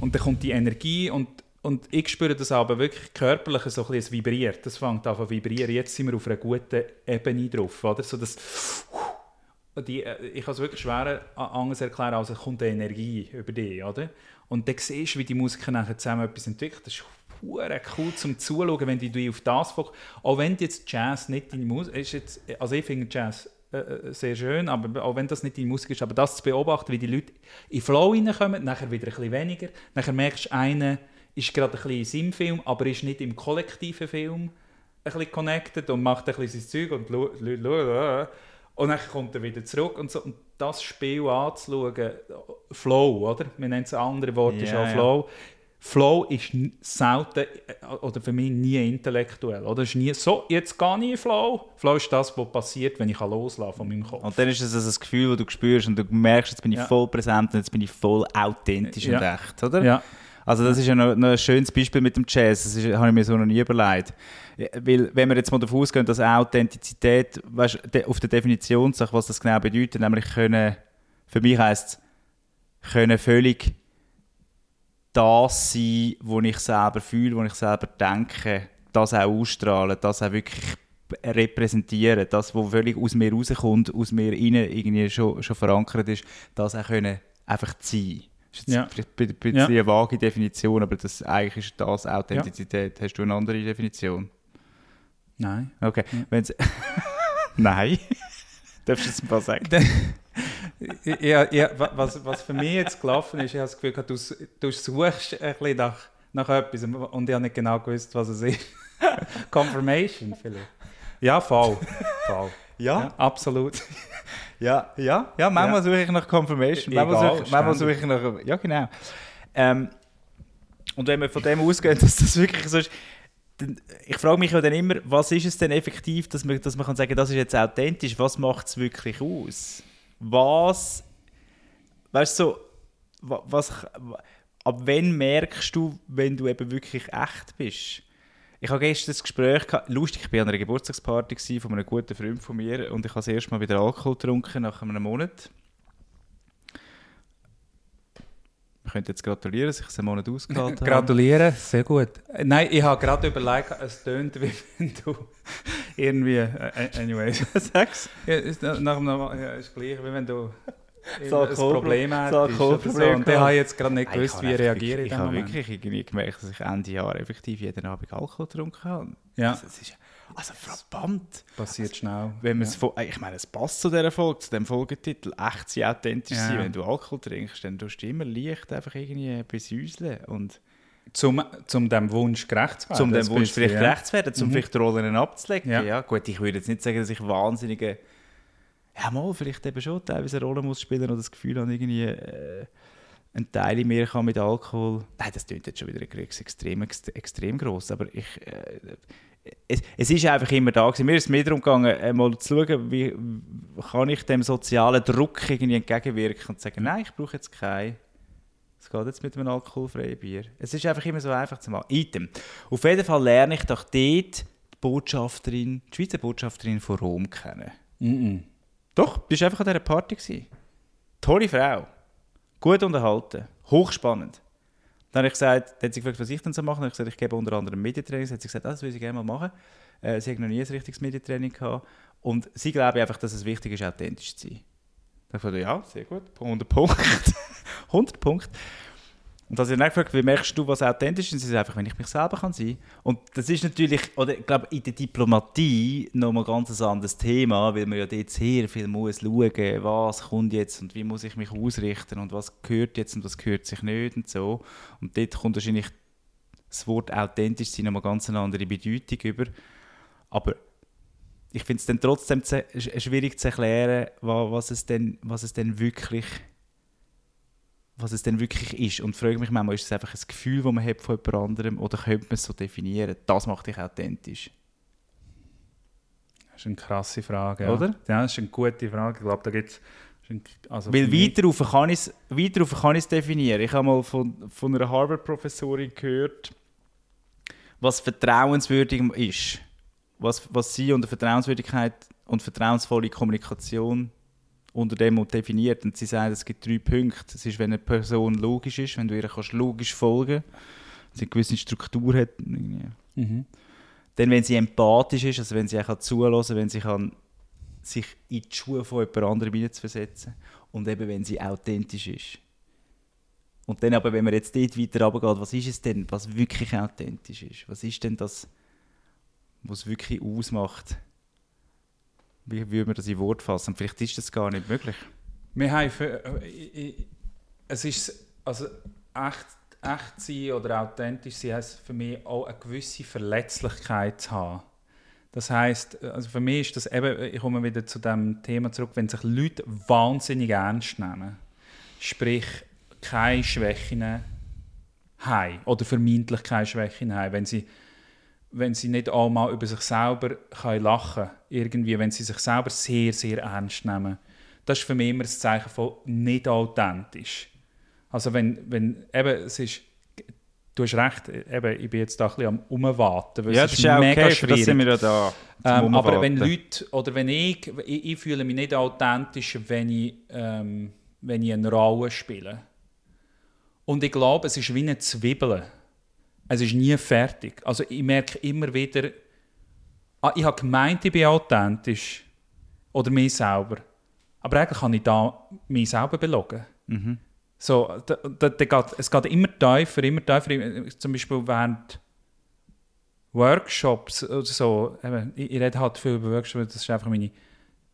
und dann kommt die Energie und, und ich spüre das aber wirklich körperlich so ein es vibriert. Das fängt an zu vibrieren. Jetzt sind wir auf einer guten Ebene drauf. Oder? So das, die, äh, ich kann es wirklich schwer a- anders erklären, als es kommt eine Energie über dich. Oder? Und dann siehst du, wie die Musiker nachher zusammen etwas entwickeln. Das ist hure cool zum Zuschauen, wenn dich auf das fokussieren. Auch wenn jetzt Jazz nicht deine Musik ist, jetzt, also ich finde Jazz äh, äh, sehr schön, aber auch wenn das nicht deine Musik ist, aber das zu beobachten, wie die Leute in Flow reinkommen, nachher wieder ein bisschen weniger, nachher merkst du, einer ist gerade ein bisschen in seinem Film, aber ist nicht im kollektiven Film ein bisschen connected und macht ein bisschen sein Zeug und lu- und dann kommt er wieder zurück und so. Und das Spiel anzuschauen, Flow, oder? Wir nennen es ein anderes Wort, auch ja. Flow. Flow ist selten, äh, oder für mich nie intellektuell. Oder? Ist nie so, jetzt ich in Flow. Flow ist das, was passiert, wenn ich loslassen von meinem Kopf. Und dann ist es also das Gefühl, das du spürst und du merkst, jetzt bin ich Ja. voll präsent und jetzt bin ich voll authentisch Ja. und echt, oder? Ja. Also das ist ja noch, noch ein schönes Beispiel mit dem Jazz, das ist, habe ich mir so noch nie überlegt. Weil, wenn wir jetzt mal davon ausgehen, dass Authentizität, weißt, de, auf der Definitionssache, was das genau bedeutet, nämlich können, für mich heisst es, können völlig das sein, was ich selber fühle, was ich selber denke, das auch ausstrahlen, das auch wirklich repräsentieren, das, was völlig aus mir rauskommt, aus mir innen irgendwie schon, schon verankert ist, das auch können einfach sein. Ist jetzt Ja. vielleicht ein bisschen Ja. eine vage Definition, aber das, eigentlich ist das Authentizität. Hast du eine andere Definition? Nein. Okay. Wenn's Nein. Darfst du jetzt ein paar sagen? ja, ja, wa- was, was für mich jetzt gelaufen ist, ich habe das Gefühl, du, du suchst ein bisschen nach, nach etwas und ich habe nicht genau gewusst, was es ist. Confirmation vielleicht. Ja, voll. voll. Ja, absolut. Ja, ja. Ja, manchmal Ja. suche ich nach Confirmation. Egal, Manchmal suche, manchmal suche ich nach... Ja, genau. Ähm, und wenn wir von dem ausgehen, dass das wirklich so ist, dann, ich frage mich ja dann immer, was ist es denn effektiv, dass man, dass man kann sagen, das ist jetzt authentisch, was macht es wirklich aus? Was, weißt du, so, wa- was, ab wann merkst du, wenn du eben wirklich echt bist? Ich habe gestern das Gespräch gehabt, lustig, ich war an einer Geburtstagsparty von einem guten Freund von mir und ich habe das erste Mal wieder Alkohol getrunken nach einem Monat. Wir können jetzt gratulieren, dass ich es einen Monat ausgehalten habe. Gratulieren, sehr gut. Äh, Nein, ich habe gerade überlegt, es tönt, wie wenn du irgendwie. Äh, anyways. Sag's. Ja, ist, nach dem, ja, ist gleich, wie wenn du ein Alkohol- Problem So. Alkoholproblem Und ich gehabt. habe jetzt gerade nicht gewusst, wie ich reagiere Ich habe wirklich irgendwie gemerkt, dass ich Ende Jahr effektiv jeden Abend Alkohol getrunken habe. Ja. Also, es ist, also verdammt. Passiert schnell. Wenn man ja. ich meine, es passt zu dieser Folge, zu dem Folgetitel, echt authentisch Ja. sein. Wenn du Alkohol trinkst, dann tust du immer leicht einfach irgendwie besäuseln und Zum, zum dem Wunsch gerecht zu werden. zum dem Wunsch vielleicht ja. gerecht zu werden, zum Mhm. vielleicht die Rollen abzulegen. Ja. Ja. gut, ich würde jetzt nicht sagen, dass ich wahnsinnige ja mal, vielleicht eben schon teilweise eine Rolle muss spielen oder das Gefühl habe, irgendwie äh, ein Teil mir kann mit Alkohol. Nein, das klingt jetzt schon wieder extrem, extrem, groß, aber ich äh, es, es ist einfach immer da gewesen. Mir ist es mehr darum gegangen, äh, mal zu schauen, wie kann ich dem sozialen Druck irgendwie entgegenwirken und sagen, nein, ich brauche jetzt keinen. Es geht jetzt mit einem alkoholfreien Bier. Es ist einfach immer so einfach zu machen. Item. Auf jeden Fall lerne ich doch dort die Botschafterin, die Schweizer Botschafterin von Rom kennen. Mhm. Doch, du warst einfach an dieser Party. Gewesen. Tolle Frau. Gut unterhalten. Hochspannend. Dann habe ich gesagt, dann hat sie gefragt, was ich denn so mache. Dann habe ich gesagt, ich gebe unter anderem Medientraining. Dann hat sie gesagt, ah, das würde sie gerne mal machen. Äh, sie hat noch nie ein richtiges Medientraining gehabt. Und sie glaubt einfach, dass es wichtig ist, authentisch zu sein. Dann habe ich gesagt, ja, sehr gut. 100 Punkte. 100 Punkte. Und habe ich dann gefragt, wie merkst du, was authentisch ist? Und sie sagt einfach, wenn ich mich selber kann sein kann. Und das ist natürlich, oder ich glaube, in der Diplomatie nochmal ganz ein anderes Thema, weil man ja dort sehr viel muss schauen, was kommt jetzt und wie muss ich mich ausrichten und was gehört jetzt und was gehört sich nicht und so. Und dort kommt wahrscheinlich das Wort authentisch sein nochmal ganz andere Bedeutung über. Aber ich finde es dann trotzdem schwierig zu erklären, wa- was es denn, was es denn wirklich was es denn wirklich ist. Und frage mich manchmal, ist es einfach ein Gefühl, das man hat von jemand anderem oder könnte man es so definieren? Das macht dich authentisch. Das ist eine krasse Frage. Ja. Oder? Ja, das ist eine gute Frage. Ich glaube, da gibt es. Also Weil weiter rauf kann ich es definieren. Ich habe mal von, von einer Harvard-Professorin gehört, was vertrauenswürdig ist. Was, was sie unter Vertrauenswürdigkeit und vertrauensvolle Kommunikation unter dem definiert. Und sie sagt, es gibt drei Punkte. Es ist, wenn eine Person logisch ist, wenn du ihr kannst logisch folgen kannst, sie eine gewisse Struktur hat. Mhm. Dann, wenn sie empathisch ist, also wenn sie auch zulassen kann, wenn sie kann, sich in die Schuhe von jemand anderem hineinzuversetzen und eben, wenn sie authentisch ist. Und dann aber, wenn man jetzt dort weiter runtergeht, was ist es denn, was wirklich authentisch ist? Was ist denn das, was es wirklich ausmacht? Wie würde man das in Wort fassen? Vielleicht ist das gar nicht möglich. Wir haben für, äh, ich- es ist also echt, echt sein oder authentisch sein heisst für mich auch eine gewisse Verletzlichkeit zu haben. Das heißt, also für mich ist das eben, ich komme wieder zu dem Thema zurück, wenn sich Leute wahnsinnig ernst nehmen, sprich keine Schwächen haben oder vermeintlich keine Schwächen haben, wenn sie wenn sie nicht einmal über sich selber können lachen können, irgendwie, wenn sie sich selber sehr, sehr ernst nehmen. Das ist für mich immer ein Zeichen von nicht authentisch. Also wenn, wenn eben, es ist, du hast recht, eben, ich bin jetzt da ein bisschen am Umwarten, weil Ja, es das ist auch mega okay, das schwierig. sind wir ja da. Ähm, aber wenn. Leute, oder wenn ich, ich, ich fühle mich nicht authentisch, wenn ich, ähm, wenn ich eine Rolle spiele. Und ich glaube, es ist wie eine Zwiebel. Es ist nie fertig. Also ich merke immer wieder, ah, ich habe gemeint, ich bin authentisch. Oder mich selber. Aber eigentlich kann ich da mich selber belogen. Mhm. So, da, da, da geht, es geht immer tiefer, immer tiefer. Zum Beispiel während Workshops oder so. Eben, ich, ich rede halt viel über Workshops, das ist einfach meine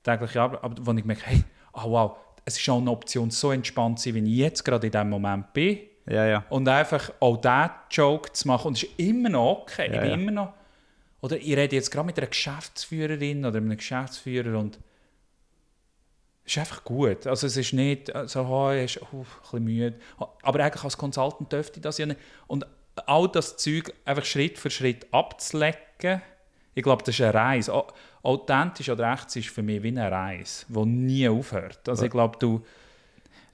tägliche Arbeit. Aber wo ich merke, hey, ah wow, es ist auch eine Option, so entspannt zu sein, wie ich jetzt gerade in diesem Moment bin. Ja, ja. Und einfach auch diesen Joke zu machen. Und es ist immer noch okay. Ja, ich bin ja. immer noch. Oder ich rede jetzt gerade mit einer Geschäftsführerin oder einem Geschäftsführer und es ist einfach gut. Also es ist nicht so, oh, er ist uh, ein bisschen müde. Aber eigentlich als Consultant dürfte ich das ja nicht. Und all das Zeug einfach Schritt für Schritt abzulecken, ich glaube, das ist eine Reise. Au- Authentisch oder echt ist für mich wie eine Reise, die nie aufhört. Also ich glaube, du...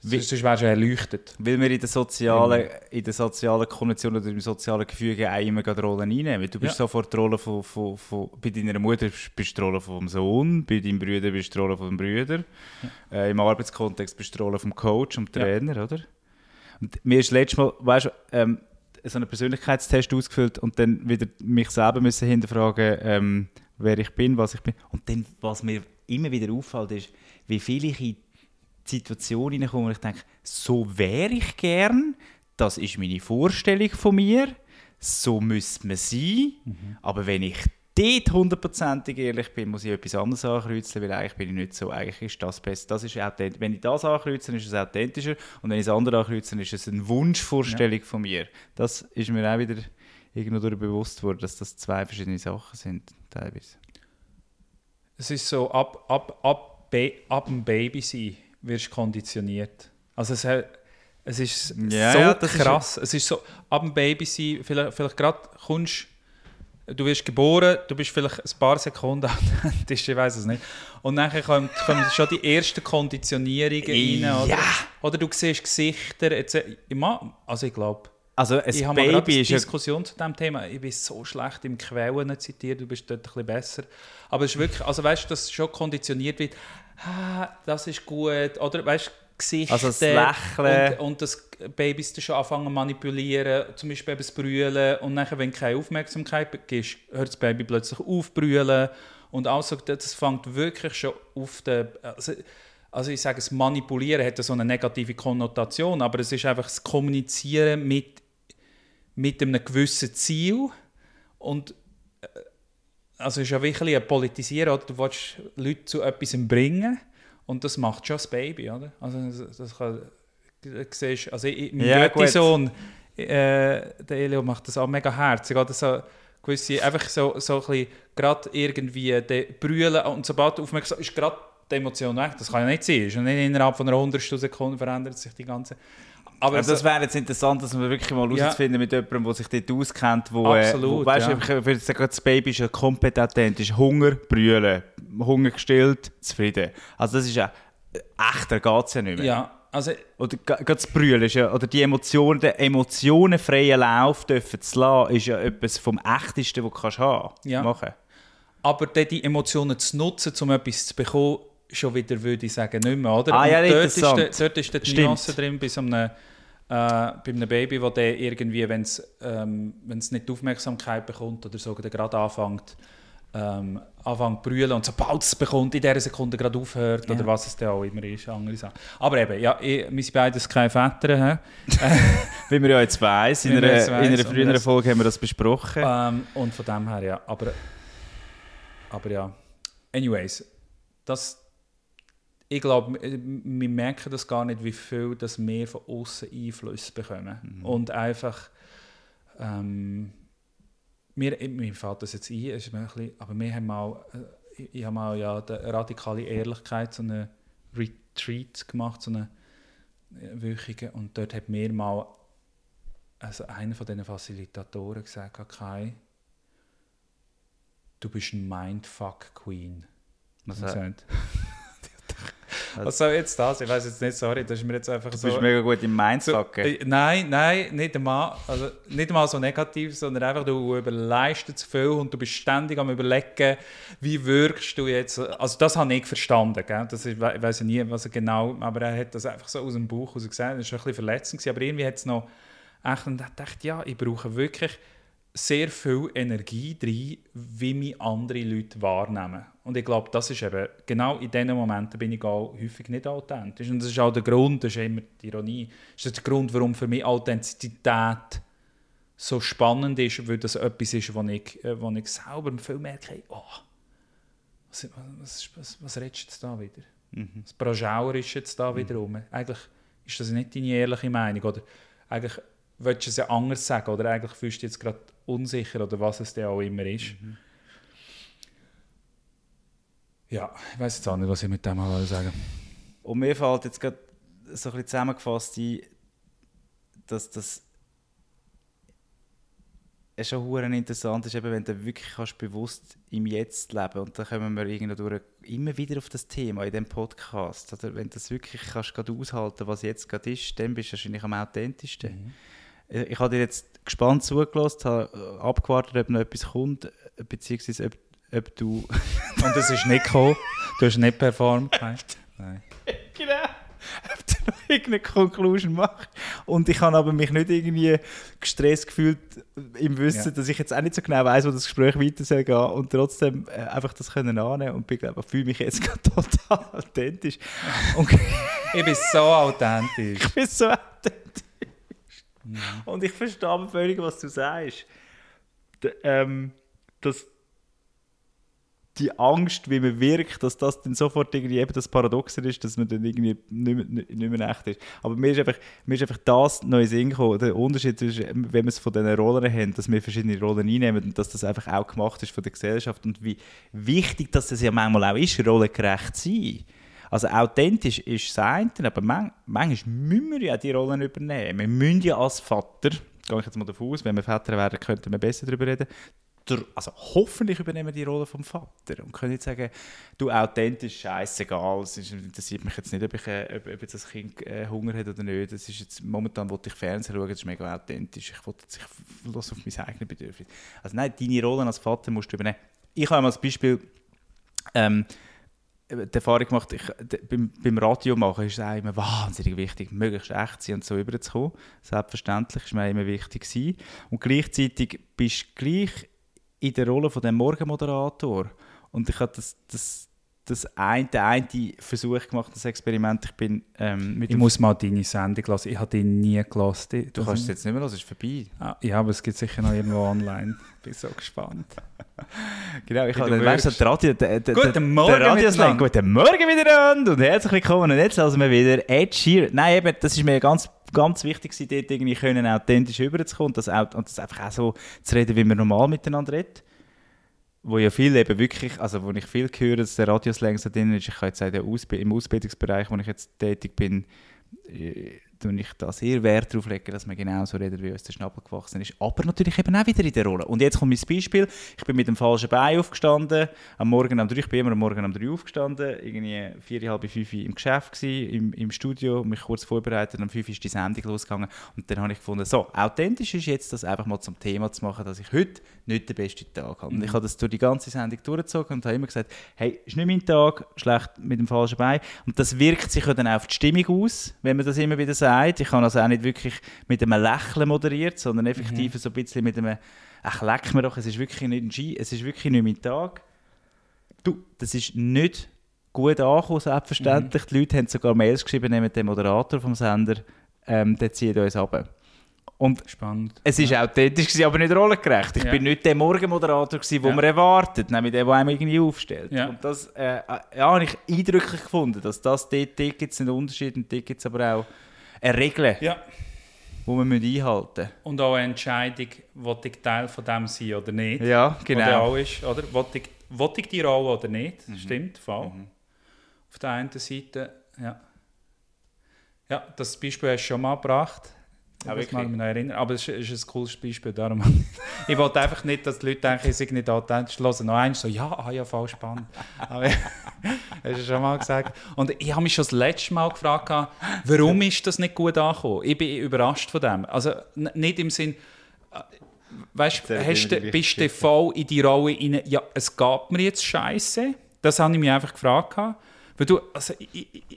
Wie- Sonst wärst du erleuchtet. Weil wir in der sozialen, in der sozialen Konvention oder im sozialen Gefüge auch immer gerade Rollen einnehmen. Du bist Ja. sofort die Rolle von, von, von, bei deiner Mutter bist du die Rolle vom Sohn, bei deinem Bruder bist du die Rolle vom Bruder, äh, im Arbeitskontext bist du die Rolle vom Coach, vom Ja. Trainer, oder? Und mir ist letztes Mal, weißt du, ähm, so einen Persönlichkeitstest ausgefüllt und dann wieder mich selber müssen hinterfragen, ähm, wer ich bin, was ich bin. Und dann, was mir immer wieder auffällt, ist, wie viel ich in Situation hineinkomme, wo ich denke, so wäre ich gern, das ist meine Vorstellung von mir, so müsste man sein, aber wenn ich dort hundertprozentig ehrlich bin, muss ich etwas anderes ankreuzen, weil eigentlich bin ich nicht so, eigentlich ist das besser, das ist authentisch. Wenn ich das ankreuze, ist es authentischer und wenn ich das andere ankreuze, ist es eine Wunschvorstellung von mir. Das ist mir auch wieder irgendwo bewusst worden, dass das zwei verschiedene Sachen sind, teilweise. Es ist so, ab, ab, ab, ab dem Baby sein wirst konditioniert. Also es, es ist Ja, so ja, das ist krass. es ist so, ab dem Baby sein, vielleicht, vielleicht gerade kommst du wirst geboren, du bist vielleicht ein paar Sekunden authentisch, ich weiß es nicht. Und dann kommen, kommen schon die ersten Konditionierungen rein. Oder, Ja. oder du siehst Gesichter. etc. Also ich glaube, Also ein ich habe Baby eine ist ja Diskussion zu diesem Thema. Ich bin so schlecht im Quellen zitiert, du bist dort ein bisschen besser. Aber es ist wirklich, also weißt du, dass schon konditioniert wird, ah, das ist gut, oder weißt du, Gesichter Also das Lächeln. und, und das Babys dann schon anfangen zu manipulieren, zum Beispiel eben das Brüllen. Und nachher, wenn du keine Aufmerksamkeit gibst, hört das Baby plötzlich auf zu brüllen. Und also das fängt wirklich schon auf der, also, also ich sage, das Manipulieren hat so eine negative Konnotation, aber es ist einfach das Kommunizieren mit, mit einem gewissen Ziel. Und äh, also es ist ja wirklich ein Politisieren, oder? du willst Leute zu etwas bringen und das macht schon das Baby, oder? Also das, das kann, siehst, also ich, mein Ja. Sohn, äh, der Elio macht das auch mega herzig, oder? So, gewisse, einfach so, so ein bisschen, gerade irgendwie de, brüllen und sobald du aufmerksam ist gerade die Emotion weg, das kann ja nicht sein, ist ja nicht innerhalb von einer hundertstel Sekunde verändert sich die ganze... Aber Aber so- das wäre jetzt interessant, dass wir wirklich mal Ja. herausfinden mit jemandem, der sich dort auskennt, wo, Absolut, äh, wo weißt, ja. ich würde sagen, das Baby ist ja komplett authentisch. Hunger, brüllen, Hunger gestillt, zufrieden. Also das ist ja, echter geht es ja nicht mehr. ja, also Oder das Brüllen ist ja, oder die Emotionen, den emotionenfreien Lauf dürfen zu lassen, ist ja etwas vom Echtesten, was du kannst haben Ja. machen Aber dann die Emotionen zu nutzen, um etwas zu bekommen, schon wieder, würde ich sagen, nicht mehr, oder? Ah, ja, dort, ist der, dort ist die Stimmt. Nuance drin bei so einem, äh, bei einem Baby, wo der irgendwie, wenn es ähm, wenn's nicht die Aufmerksamkeit bekommt oder so, der gerade anfängt, ähm, anfängt zu brüllen und sobald es bekommt, in dieser Sekunde gerade aufhört Ja. oder was es dann auch immer ist, andere Sachen. Aber eben, ja, ich, wir sind beides keine Väter? Wie man ja jetzt weiss, in einer, jetzt in weiss, einer früheren das- Folge haben wir das besprochen. Ähm, und von dem her, ja. Aber, aber ja. Anyways, das, ich glaube, wir merken das gar nicht, wie viel dass wir von außen Einfluss bekommen. Und einfach, ähm, mir, mir fällt das jetzt ein, ist ein bisschen, aber wir haben mal, äh, ich, habe mal ja die radikale Ehrlichkeit, so einen Retreat gemacht, so eine äh, wöchige, und dort hat mir mal also einer von diesen Facilitatoren gesagt, Kai, du bist ein Mindfuck-Queen. Was, äh, Was soll jetzt das? Ich weiß jetzt nicht, sorry, das ist mir jetzt einfach Du so... bist mega gut im so Mindfucken. äh, nein, nein, nicht einmal, also nicht einmal so negativ, sondern einfach, du überleistest zu viel und du bist ständig am überlegen, wie wirkst du jetzt... Also das habe ich verstanden, gell? Das ist, ich weiß ja nie, was er genau... Aber er hat das einfach so aus dem Bauch heraus gesagt, das war ein bisschen verletzend, aber irgendwie hat es noch... Echt, und ich dachte, ja, ich brauche wirklich sehr viel Energie drin, wie mich andere Leute wahrnehmen. Und ich glaube, das ist eben, genau in diesen Momenten bin ich auch häufig nicht authentisch. Und das ist auch der Grund, das ist immer die Ironie, das ist der Grund, warum für mich Authentizität so spannend ist, weil das etwas ist, wo ich, äh, wo ich selber viel merke, oh, was, was, was, was redest du jetzt da wieder? Mhm. Das Brajauer ist jetzt da mhm. wieder rum. Eigentlich ist das nicht deine ehrliche Meinung. Oder eigentlich willst du es ja anders sagen. Oder eigentlich fühlst du dich jetzt gerade unsicher oder was es denn auch immer ist. Mhm. Ja, ich weiß jetzt auch nicht, was ich mit dem mal sagen Und mir fällt jetzt gerade so ein bisschen zusammengefasst ein, dass das es schon interessant ist, eben, wenn du wirklich kannst bewusst im Jetzt leben und da kommen wir irgendwo immer wieder auf das Thema in diesem Podcast. Oder wenn du das wirklich kannst gerade aushalten, was jetzt gerade ist, dann bist du wahrscheinlich am authentischsten. Mhm. Ich habe dir jetzt gespannt zugelassen, habe abgewartet, ob noch etwas kommt, beziehungsweise ob, ob du... und es ist nicht gekommen, du hast nicht performt. Nein. genau ob du noch irgendeine Conclusion machst. Und ich habe aber mich nicht irgendwie gestresst gefühlt im Wissen, ja. dass ich jetzt auch nicht so genau weiß, wo das Gespräch weiter soll gehen und trotzdem äh, einfach das können annehmen und ich glaube, fühle mich jetzt gerade total authentisch. Und ich bin so authentisch. Ich bin so authentisch. Mhm. Und ich verstehe völlig, was du sagst. D ähm, dass die Angst, wie man wirkt, dass das dann sofort irgendwie eben das Paradoxer ist, dass man dann irgendwie nicht mehr, nicht mehr echt ist. Aber mir ist einfach, mir ist einfach das neue Sinn gekommen. Der Unterschied ist, wenn wir es von diesen Rollen haben, dass wir verschiedene Rollen einnehmen und dass das einfach auch gemacht ist von der Gesellschaft und wie wichtig dass das ja manchmal auch ist, rollengerecht zu sein. Also authentisch ist das eine, aber man, manchmal müssen wir ja die Rollen übernehmen. Wir müssen ja als Vater, gehe ich jetzt mal davon aus, wenn wir Väter wären, könnten wir besser darüber reden, also hoffentlich übernehmen die Rolle vom Vater und können jetzt sagen, du authentisch, scheißegal, es interessiert mich jetzt nicht, ob, ich, äh, ob, ob jetzt das Kind äh, Hunger hat oder nicht, das ist jetzt, momentan wollte ich Fernsehen schauen, das ist mega authentisch, ich wollte jetzt, los auf mein eigenes Bedürfnis. Also nein, deine Rolle als Vater musst du übernehmen. Ich habe als Beispiel ähm, die Erfahrung gemacht, ich, beim, beim Radio machen ist es auch immer wahnsinnig wichtig, möglichst echt sein und so überzukommen. Selbstverständlich ist mir immer wichtig gewesen. Und gleichzeitig bist du gleich in der Rolle von dem Morgenmoderator. Und ich habe das, das, das ein, der eine Versuch gemacht, das Experiment. Ich bin ähm, mit Ich muss mal deine Sendung lassen. Ich habe die nie gelassen. Du kannst es jetzt nicht mehr hören, es ist vorbei. Ah, ja, aber es gibt sicher noch irgendwo online. bin so gespannt. genau, ich habe weißt du, der Radio, der, der, Guten Morgen, der Radioslang. Guten Morgen wieder und herzlich willkommen. Und jetzt lassen wir wieder Ed Sheeran. Nein, eben, das ist mir ganz ganz wichtig, dort irgendwie können, authentisch rüberzukommen und das, und das einfach auch so zu reden, wie man normal miteinander redet. Wo ja viel eben wirklich, also wo ich viel höre, dass der Radioslang so drin ist, ich kann jetzt sagen, im Ausbildungsbereich, wo ich jetzt tätig bin, äh, tue ich da sehr Wert darauf legen, dass man genauso redet, wie uns der Schnabel gewachsen ist. Aber natürlich eben auch wieder in der Rolle. Und jetzt kommt mein Beispiel. Ich bin mit dem falschen Bein aufgestanden. Am Morgen um drei, ich bin immer am Morgen um drei aufgestanden. Irgendwie vier, halb fünf im Geschäft gewesen, im, im Studio, mich kurz vorbereitet. Am fünf ist die Sendung losgegangen. Und dann habe ich gefunden, so, authentisch ist jetzt, das einfach mal zum Thema zu machen, dass ich heute nicht den besten Tag habe. Mhm. Und ich habe das durch die ganze Sendung durchgezogen und habe immer gesagt, hey, ist nicht mein Tag, schlecht mit dem falschen Bein. Und das wirkt sich ja dann auch auf die Stimmung aus, wenn man das immer wieder sagt sagt. Ich habe also auch nicht wirklich mit einem Lächeln moderiert, sondern effektiv mhm. so ein bisschen mit einem «Ach, leck mir doch, es ist wirklich nicht ein Ski, es ist wirklich nicht mein Tag». Du, das ist nicht gut angekommen, selbstverständlich. Mhm. Die Leute haben sogar Mails geschrieben, nehmen den Moderator vom Sender, ähm, der zieht uns ab. Und Spannend. Es war ja. authentisch, aber nicht rollengerecht. Ich ja. bin nicht der Morgenmoderator, den ja. man erwartet, nämlich der, der einem irgendwie aufstellt. Ja. Und das äh, ja, habe ich eindrücklich gefunden, dass das dort, dort gibt es einen Unterschied und dort gibt es aber auch eine Regel, ja. die wir einhalten müssen. Und auch eine Entscheidung, will ich Teil von dem sein oder nicht. Ja, genau. Oder ist, oder? Will ich, will ich die Rolle oder nicht? Mhm. Stimmt, Fall. Mhm. Auf der einen Seite, ja. Ja, das Beispiel hast du schon mal gebracht. Aber ich mag mich noch erinnern. Aber es ist, ist ein cooles Beispiel. Darum. ich wollte einfach nicht, dass die Leute denken, ich sei nicht authentisch. Hören noch eins so, ja, ah, ja, voll spannend. Aber hast du schon mal gesagt. Und ich habe mich schon das letzte Mal gefragt, warum ist das nicht gut angekommen? Ich bin überrascht von dem. Also nicht im Sinn, äh, weißt, hast du, bist du voll in die Rolle rein, ja, es gab mir jetzt Scheiße. Das habe ich mich einfach gefragt. Weil du, also, ich, ich,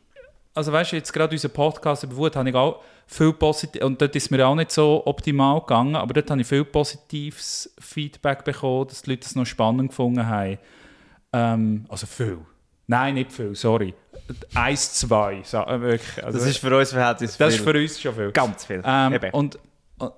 also weißt du, jetzt gerade unseren Podcast über Wut habe ich auch viel positiv, und dort ist mir auch nicht so optimal gegangen, aber dort habe ich viel positives Feedback bekommen, dass die Leute es noch spannend gefunden haben. Ähm, also viel. Nein, nicht viel, sorry. Eins, zwei. So, äh, wirklich. Also, Das ist für uns Verhältnis das ist für uns schon viel. ganz viel. Ähm, und, und,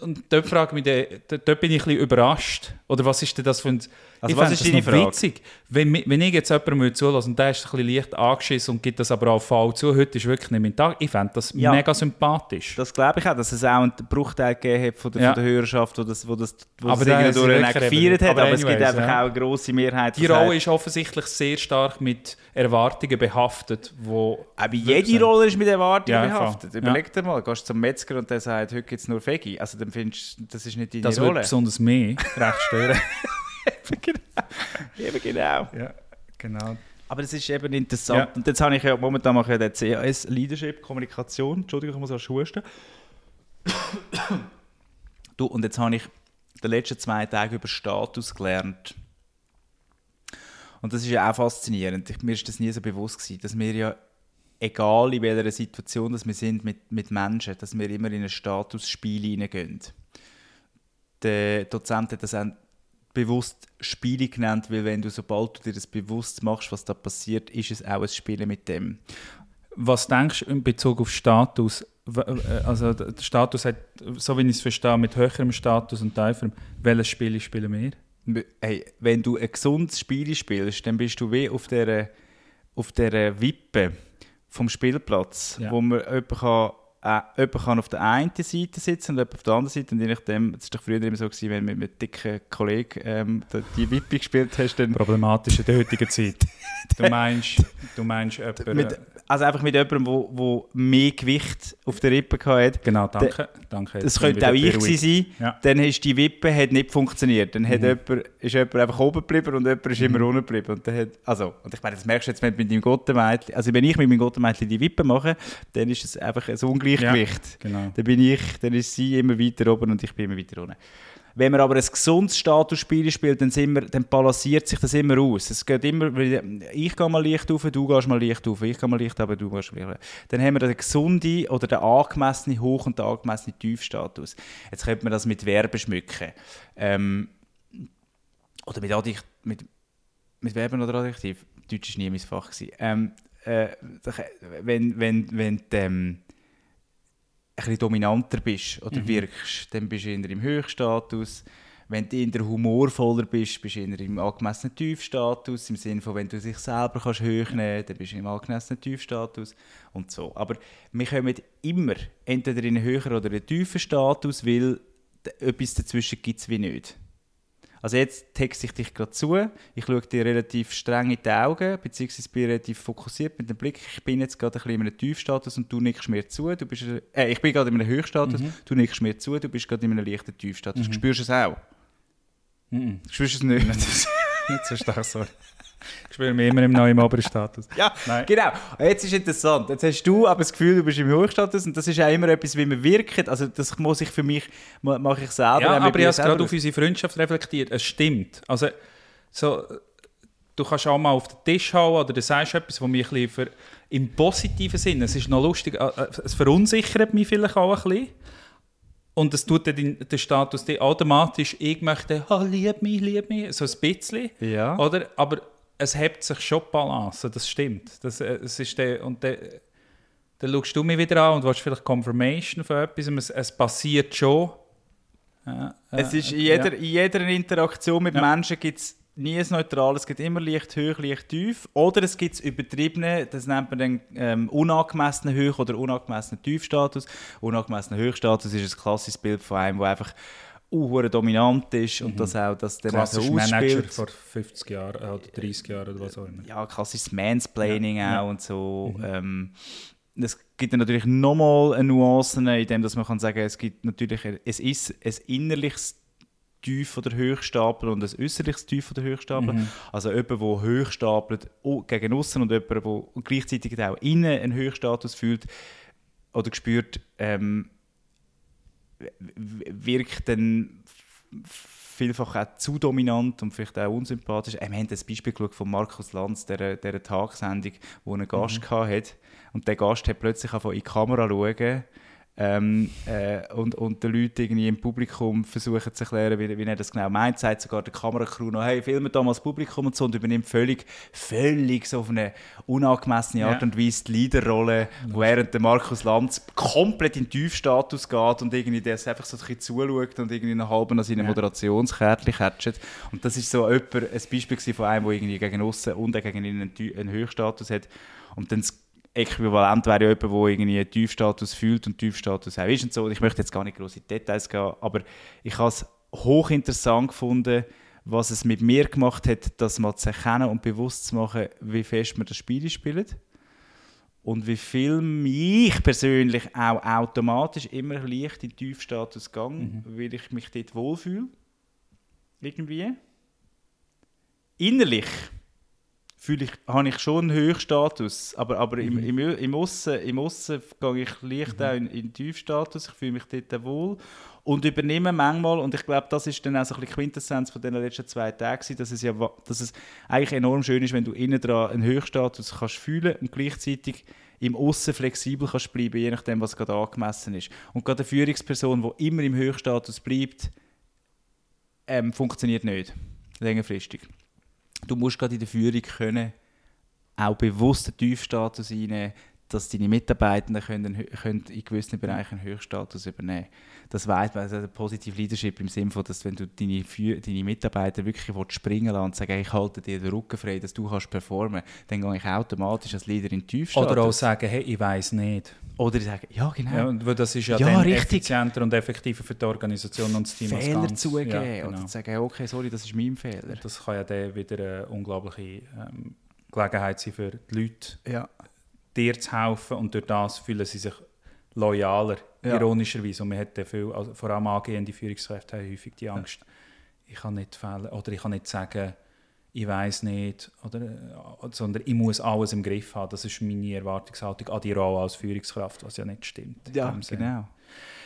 und dort frage ich mich, dort bin ich ein bisschen überrascht. Oder was ist denn das für ein... Also ich was ist das deine Frage? witzig. Wenn, wenn ich jetzt jemandem zulasse und der ist ein bisschen leicht angeschissen und gibt das aber auch faul zu, heute ist wirklich nicht mein Tag, ich fände das Ja. mega sympathisch. Das glaube ich auch, dass es auch einen Bruchteil gegeben hat von der, Ja. von der Hörerschaft, wo das, wo das, wo Aber das da irgendwie gefeiert hat. Aber, aber es gibt anyways, einfach ja. auch eine grosse Mehrheit, die Rolle ist offensichtlich sehr stark mit Erwartungen behaftet, wo... Aber jede Rolle ist mit Erwartungen behaftet. Überleg dir mal, gehst zum Metzger und der sagt, heute gibt es nur Veggie. Also dann findest du, das ist nicht deine Das Rolle. besonders mich recht stören. Eben genau. ja, genau. Aber das ist eben interessant. Ja. Und jetzt habe ich ja momentan mache den CAS Leadership Kommunikation. Entschuldigung, ich muss auch husten. du, und jetzt habe ich die letzten zwei Tage über Status gelernt. Und das ist ja auch faszinierend. Ich, mir ist das nie so bewusst gewesen, dass wir ja, egal in welcher Situation dass wir sind mit, mit Menschen, dass wir immer in ein Statusspiel hineingehen. Der Dozent hat das auch bewusst Spiele genannt, weil wenn du, sobald du dir das bewusst machst, was da passiert, ist es auch ein Spiel mit dem. Was denkst du in Bezug auf Status? Äh, Also der Status hat, so wie ich es verstehe, mit höherem Status und tieferem. Welches Spiel spielen wir? Hey, wenn du ein gesundes Spiel spielst, dann bist du wie auf der, auf der Wippe vom Spielplatz, Ja. wo man jemand kann, äh, jemand kann auf der einen Seite sitzen und jemand auf der anderen Seite. Und je nachdem, das war doch früher immer so, gewesen, wenn du mit einem dicken Kollegen ähm, die- Wippe gespielt hast, dann Problematisch in der heutigen Zeit. Du meinst, du meinst jemanden... mit, also einfach mit jemandem, wo, wo mehr Gewicht auf der Rippe hatte. genau, danke. danke Das könnte auch ich sein. Ja. Dann ist die Wippe hat nicht funktioniert. Dann hat Mhm. jemand, ist jemand einfach oben geblieben und jemand ist immer unten geblieben. Und, dann hat, also, und ich meine, das merkst du jetzt wenn du mit deinem Gottemädchen. Also wenn ich mit meinem Gottemädchen die Wippe mache, dann ist es einfach ein Ungleichgewicht. Genau. Dann bin ich, dann ist sie immer weiter oben und ich bin immer weiter unten. Wenn man aber ein gesundes Statusspiel spielt, dann, sind wir, dann balanciert sich das immer aus. Es geht immer, ich gehe mal leicht auf, du gehst mal leicht auf, ich gehe mal leicht aber du gehst mal leicht auf. Dann haben wir den gesunden oder den angemessenen Hoch- und den angemessenen Tiefstatus. Jetzt könnte man das mit Verben schmücken. Ähm, oder mit, Adjekt, mit, mit Verben oder Adjektiv. Deutsch war nie mein Fach. Ähm, äh, wenn, wenn, wenn du, ähm, bisschen dominanter bist oder wirkst, dann bist du eher im Höchstatus. Wenn du eher humorvoller bist, bist du eher im angemessenen Tiefstatus. Im Sinne von, wenn du dich selber kannst hochnehmen dann bist du im angemessenen Tiefstatus und so. Aber wir kommen immer entweder in einen höheren oder einen tiefen Status, weil etwas dazwischen gibt es wie nicht. Also jetzt texte ich dich gerade zu, ich schaue dir relativ streng in die Augen, beziehungsweise bin relativ fokussiert mit dem Blick. Ich bin jetzt gerade ein bisschen in einem Tiefstatus und du nickst mir zu. Du bist, äh, ich bin gerade in einem Höchstatus, du nickst mir zu, du bist gerade in einem leichten Tiefstatus. Spürst du es auch? Mhm. Spürst du es nicht? Nicht so stark, sorry. Ich spüre mich immer im neuen oberen Status. ja, Nein. genau. Jetzt ist interessant. Jetzt hast du aber das Gefühl, du bist im Hochstatus und das ist auch immer etwas, wie man wirkt. Also das muss ich für mich, ma- mache ich selber. Ja, aber ich habe gerade auf unsere Freundschaft reflektiert. Es stimmt. Also, so, du kannst auch mal auf den Tisch hauen oder du sagst etwas, was mich ein bisschen ver im positiven Sinne, es ist noch lustig, äh, äh, es verunsichert mich vielleicht auch ein bisschen. Und es tut dann den, den Status automatisch, ich möchte, oh, lieb mich, lieb mich, so ein bisschen. Ja. Oder? Aber es hebt sich schon die Balance, das stimmt. Das, äh, es ist der, und der, dann schaust du mich wieder an und willst vielleicht Confirmation von etwas. Es, es passiert schon. Ja, äh, Es ist in äh, jeder, ja. in jeder Interaktion mit Ja. Menschen gibt es nie ein Neutral, es gibt immer leicht hoch, leicht tief. Oder es gibt übertriebene, das nennt man dann ähm, unangemessenen Hoch- oder unangemessenen Tiefstatus. Unangemessener Höchstatus ist ein klassisches Bild von einem, der einfach uh, dominant ist und das auch das dann auch so Manager vor 50 Jahren äh, oder 30 Jahren oder was auch immer. ja, klassisches Mansplaining Ja, ja. auch und so. Ähm, es gibt dann natürlich nochmal eine Nuance, in dem dass man kann sagen, es gibt natürlich, es ist ein innerliches Tief oder Höchstapel und ein äußerliches Tief oder Höchstapel. Also jemand, der hoch stapelt oh, gegen außen und jemand, der gleichzeitig auch innen einen Höchstatus fühlt oder spürt, ähm, wirkt dann vielfach auch zu dominant und vielleicht auch unsympathisch. Äh, wir haben das Beispiel geschaut von Markus Lanz, der, der Tagsendung, wo einen Gast mhm. hatte. Und der Gast hat plötzlich in die Kamera schauen ähm, äh, und, und den Leuten irgendwie im Publikum versuchen zu erklären, wie, wie er das genau meint, sagt sogar der Kameracrew noch, hey, filmen da mal das Publikum und so und übernimmt völlig, völlig so auf eine unangemessene Art ja. und Weise die Leaderrolle, ja. während der Markus Lanz komplett in Tiefstatus geht und irgendwie der einfach so ein bisschen zuschaut und irgendwie einen halben an seine ja. Moderationskärtchen catcht. Und das ist so jemand, ein Beispiel von einem, der irgendwie gegen außen und gegen innen einen, Höchstatus hat und dann äquivalent wäre ja jemand, der irgendwie einen Tiefstatus fühlt und Tiefstatus auch ist und so. Ich möchte jetzt gar nicht groß in Details gehen, aber ich habe es hochinteressant gefunden, was es mit mir gemacht hat, das mal zu erkennen und bewusst zu machen, wie fest man das Spiel spielt. Und wie viel mich persönlich auch automatisch immer leicht in den Tiefstatus gehe, mhm. weil ich mich dort wohlfühle. Irgendwie. Innerlich fühle ich, habe ich schon einen Höchstatus, aber, aber mhm. im, im, im Aussen, im Aussen gehe ich leicht mhm. auch in, in Tiefstatus, ich fühle mich dort wohl und übernehme manchmal, und ich glaube, das ist dann auch so ein bisschen Quintessenz von den letzten zwei Tagen, dass es, ja, dass es eigentlich enorm schön ist, wenn du innen dran einen Höchstatus kannst fühlen und gleichzeitig im Aussen flexibel kannst bleiben, je nachdem, was gerade angemessen ist. Und gerade eine Führungsperson, die immer im Höchstatus bleibt, ähm, funktioniert nicht, längerfristig du musst gerade in der Führung können, auch bewusst den Tiefstatus einnehmen, dass deine Mitarbeitenden können, können in gewissen Bereichen einen Höchststatus übernehmen Das weiß man, also Positive Leadership im Sinne von, dass wenn du deine, deine Mitarbeiter wirklich springen lässt und sagen, ich halte dir den Rücken frei, dass du kannst performen dann gehe ich automatisch als Leader in den Tiefstatus. Oder auch sagen, hey, ich weiß nicht. Oder sagen, ja genau. Ja, das ist ja, ja dann effizienter und effektiver für die Organisation und das Team Fehler als zugeben ja, genau. oder sagen, okay, sorry, das ist mein Fehler. Das kann ja dann wieder eine unglaubliche ähm, Gelegenheit sein für die Leute, ja dir zu helfen und durch das fühlen sie sich loyaler, ja. ironischerweise. Und man hat viel, also vor allem angehende Führungskräfte haben häufig die Angst, ja. ich kann nicht fehlen oder ich kann nicht sagen, ich weiß nicht, oder, äh, sondern ich muss alles im Griff haben. Das ist meine Erwartungshaltung an die Rolle als Führungskraft, was ja nicht stimmt. Ja, genau.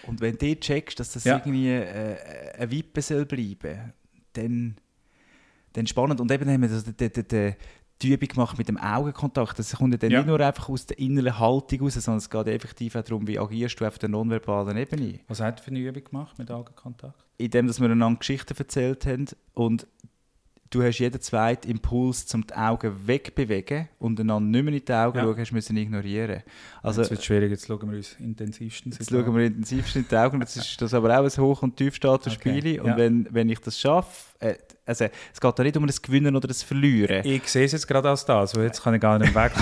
Und wenn du checkst, dass das ja. irgendwie äh, ein Wippe soll bleiben, dann, dann spannend. Und eben haben wir den, den, den, die Übung gemacht mit dem Augenkontakt. Das kommt dann ja. nicht nur einfach aus der inneren Haltung raus, sondern es geht effektiv auch darum, wie agierst du auf der nonverbalen Ebene. Was hat du für eine Übung gemacht mit Augenkontakt? Indem dass wir einander Geschichten erzählt haben und du hast jeden zweiten Impuls, um die Augen wegbewegen und einander nicht mehr in die Augen ja. schauen, hast müssen ignorieren. Also, jetzt wird es schwierig, jetzt schauen wir uns intensivstens Jetzt schauen wir intensivstens in die Augen, jetzt ist das aber auch ein Hoch- und Tiefstatus-Spiel okay. und ja. wenn, wenn ich das schaffe, äh, also es geht da nicht um das Gewinnen oder das Verlieren. Ich sehe es jetzt gerade als das, weil jetzt kann ich gar nicht weg.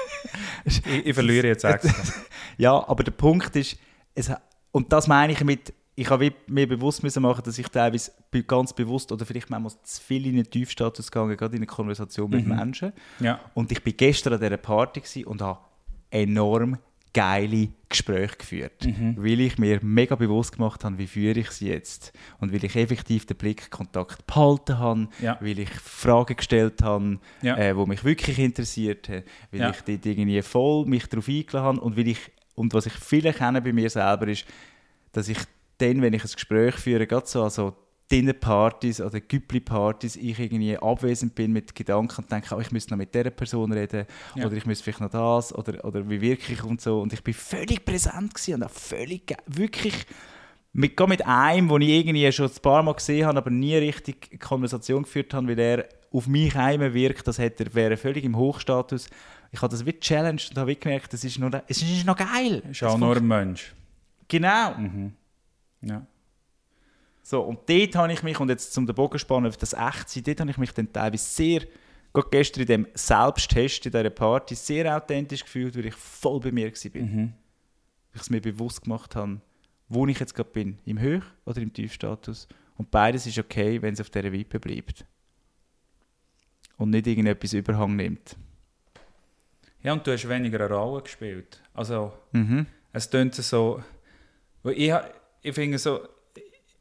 ich, ich verliere jetzt extra. ja, aber der Punkt ist, es, und das meine ich mit ich habe mir bewusst müssen machen, dass ich teilweise ganz bewusst oder vielleicht manchmal zu viel in den Tiefstatus gegangen, gerade in einer Konversation mit mhm. Menschen. Ja. Und ich bin gestern an dieser Party und habe enorm geile Gespräche geführt, mhm. weil ich mir mega bewusst gemacht habe, wie führe ich sie jetzt und weil ich effektiv den Blickkontakt behalten habe, ja. weil ich Fragen gestellt habe, ja. äh, wo mich wirklich interessiert haben, weil ja. ich dort irgendwie voll mich darauf eingeladen habe und weil ich und was ich viele kenne bei mir selber ist, dass ich dann, wenn ich ein Gespräch führe, gerade so also Dinnerpartys oder Güppli-Partys, ich irgendwie abwesend bin mit Gedanken und denke, oh, ich müsste noch mit dieser Person reden ja. oder ich müsste vielleicht noch das oder, oder wie wirklich und so. Und ich bin völlig präsent gewesen und auch völlig, wirklich mit, mit einem, den ich irgendwie schon ein paar Mal gesehen habe, aber nie richtig Konversation geführt habe, weil er auf mich heim wirkt, das hätte er, wäre völlig im Hochstatus. Ich habe das wie challenged und habe gemerkt, das ist noch, es ist noch geil. Ist auch nur ein Mensch. Genau. Mhm. Ja. So, und dort habe ich mich, und jetzt zum den Bogen spannen auf das Echtsein, dort habe ich mich dann teilweise sehr, gerade gestern in dem Selbsttest in dieser Party, sehr authentisch gefühlt, weil ich voll bei mir war. Mhm. Weil ich es mir bewusst gemacht habe, wo ich jetzt gerade bin, im Höch- oder im Tiefstatus. Und beides ist okay, wenn es auf dieser Wippe bleibt. Und nicht irgendetwas Überhang nimmt. Ja, und du hast weniger eine Rolle gespielt. Also, mhm. es tönt so... Ich, ich finde so,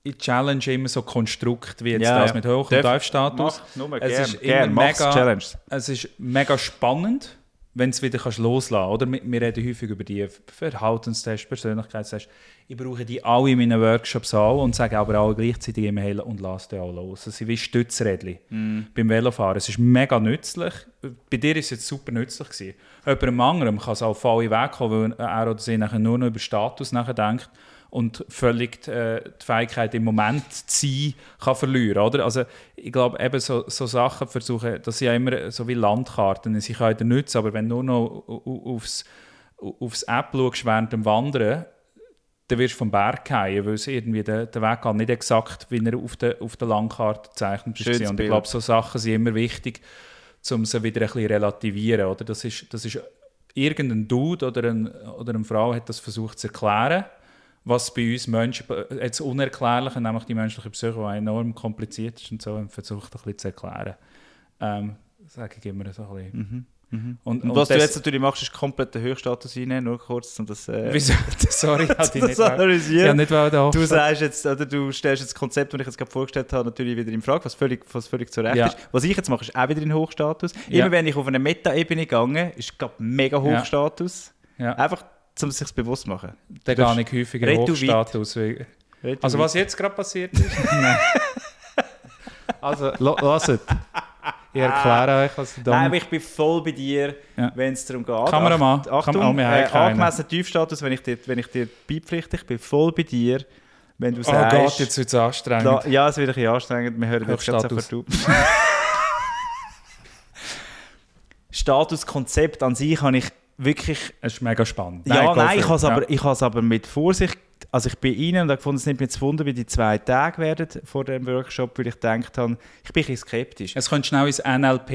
ich challenge immer so Konstrukt wie jetzt ja, das mit Hoch- und Tiefstatus. Es, ist mega, es ist mega spannend, wenn du es wieder kannst loslassen oder wir, reden häufig über die Verhaltenstests, Persönlichkeitstests. Ich brauche die alle in meinen Workshops auch und sage aber auch gleichzeitig immer hey, und lass die auch los. Sie sind wie Stützrädchen Mm. beim Velofahren. Es ist mega nützlich. Bei dir war es jetzt super nützlich. Gewesen. Jemandem anderem kann es auch voll wegkommen, weil er oder sie nachher nur noch über Status nachdenkt und völlig die, äh, die Fähigkeit im Moment zu sein kann verlieren. Oder? Also ich glaube, eben so, so Sachen versuchen, das sind ja immer so wie Landkarten, sie können dir nützen, aber wenn du nur noch au- au- aufs, aufs App schaust während dem Wandern, dann wirst du vom Berg fallen, weil es irgendwie der, der Weg gar nicht exakt, wie er auf der, auf der Landkarte gezeichnet ist. Und ich glaube, so Sachen sind immer wichtig, um sie wieder ein bisschen relativieren. Oder? Das, ist, das ist irgendein Dude oder, ein, oder eine Frau hat das versucht zu erklären, was bei uns Menschen, jetzt Unerklärliche, nämlich die menschliche Psyche, die enorm kompliziert ist und so, und versucht ein bisschen zu erklären. Ähm, sage ich immer so ein bisschen. Und, Und was du das- jetzt natürlich machst, ist komplett den Höchststatus reinnehmen, nur kurz, um das... Äh, Wieso? Sorry, hatte ich das nicht analysieren. Ja, nicht wollen Du sagst jetzt, oder du stellst jetzt das Konzept, das ich jetzt gerade vorgestellt habe, natürlich wieder in Frage, was völlig, was völlig zu Recht Ja. ist. Was ich jetzt mache, ist auch wieder in Hochstatus. Ja. Immer wenn ich auf eine Meta-Ebene gehe, ist gerade mega. Hochstatus. Ja. Einfach, um sich bewusst zu machen. Du gar nicht häufiger du Hochstatus. Also du was jetzt gerade passiert ist? Nein. Also, lasst. Ich erkläre euch, was Nein, dann... aber ich bin voll bei dir, Ja. wenn es darum geht. Kameramann. Acht- Achtung, Kam- oh, äh, keinen. angemessener Tiefstatus, wenn ich dir, wenn ich dir beipflichte, ich bin voll bei dir, wenn du oh sagst... Gott, jetzt wird es anstrengend. Da, ja, es wird ein bisschen anstrengend. Wir hören jetzt Hochstatus. sofort. Statuskonzept an sich habe ich wirklich... Es ist mega spannend. ja, go nein, ich habe es it. aber, mit Vorsicht... Also ich bin rein und habe gefunden, es nimmt mich zu Wunder, wie die zwei Tage werden vor dem Workshop, weil ich gedacht habe, ich bin ein bisschen skeptisch. Es könnte schnell ins NLP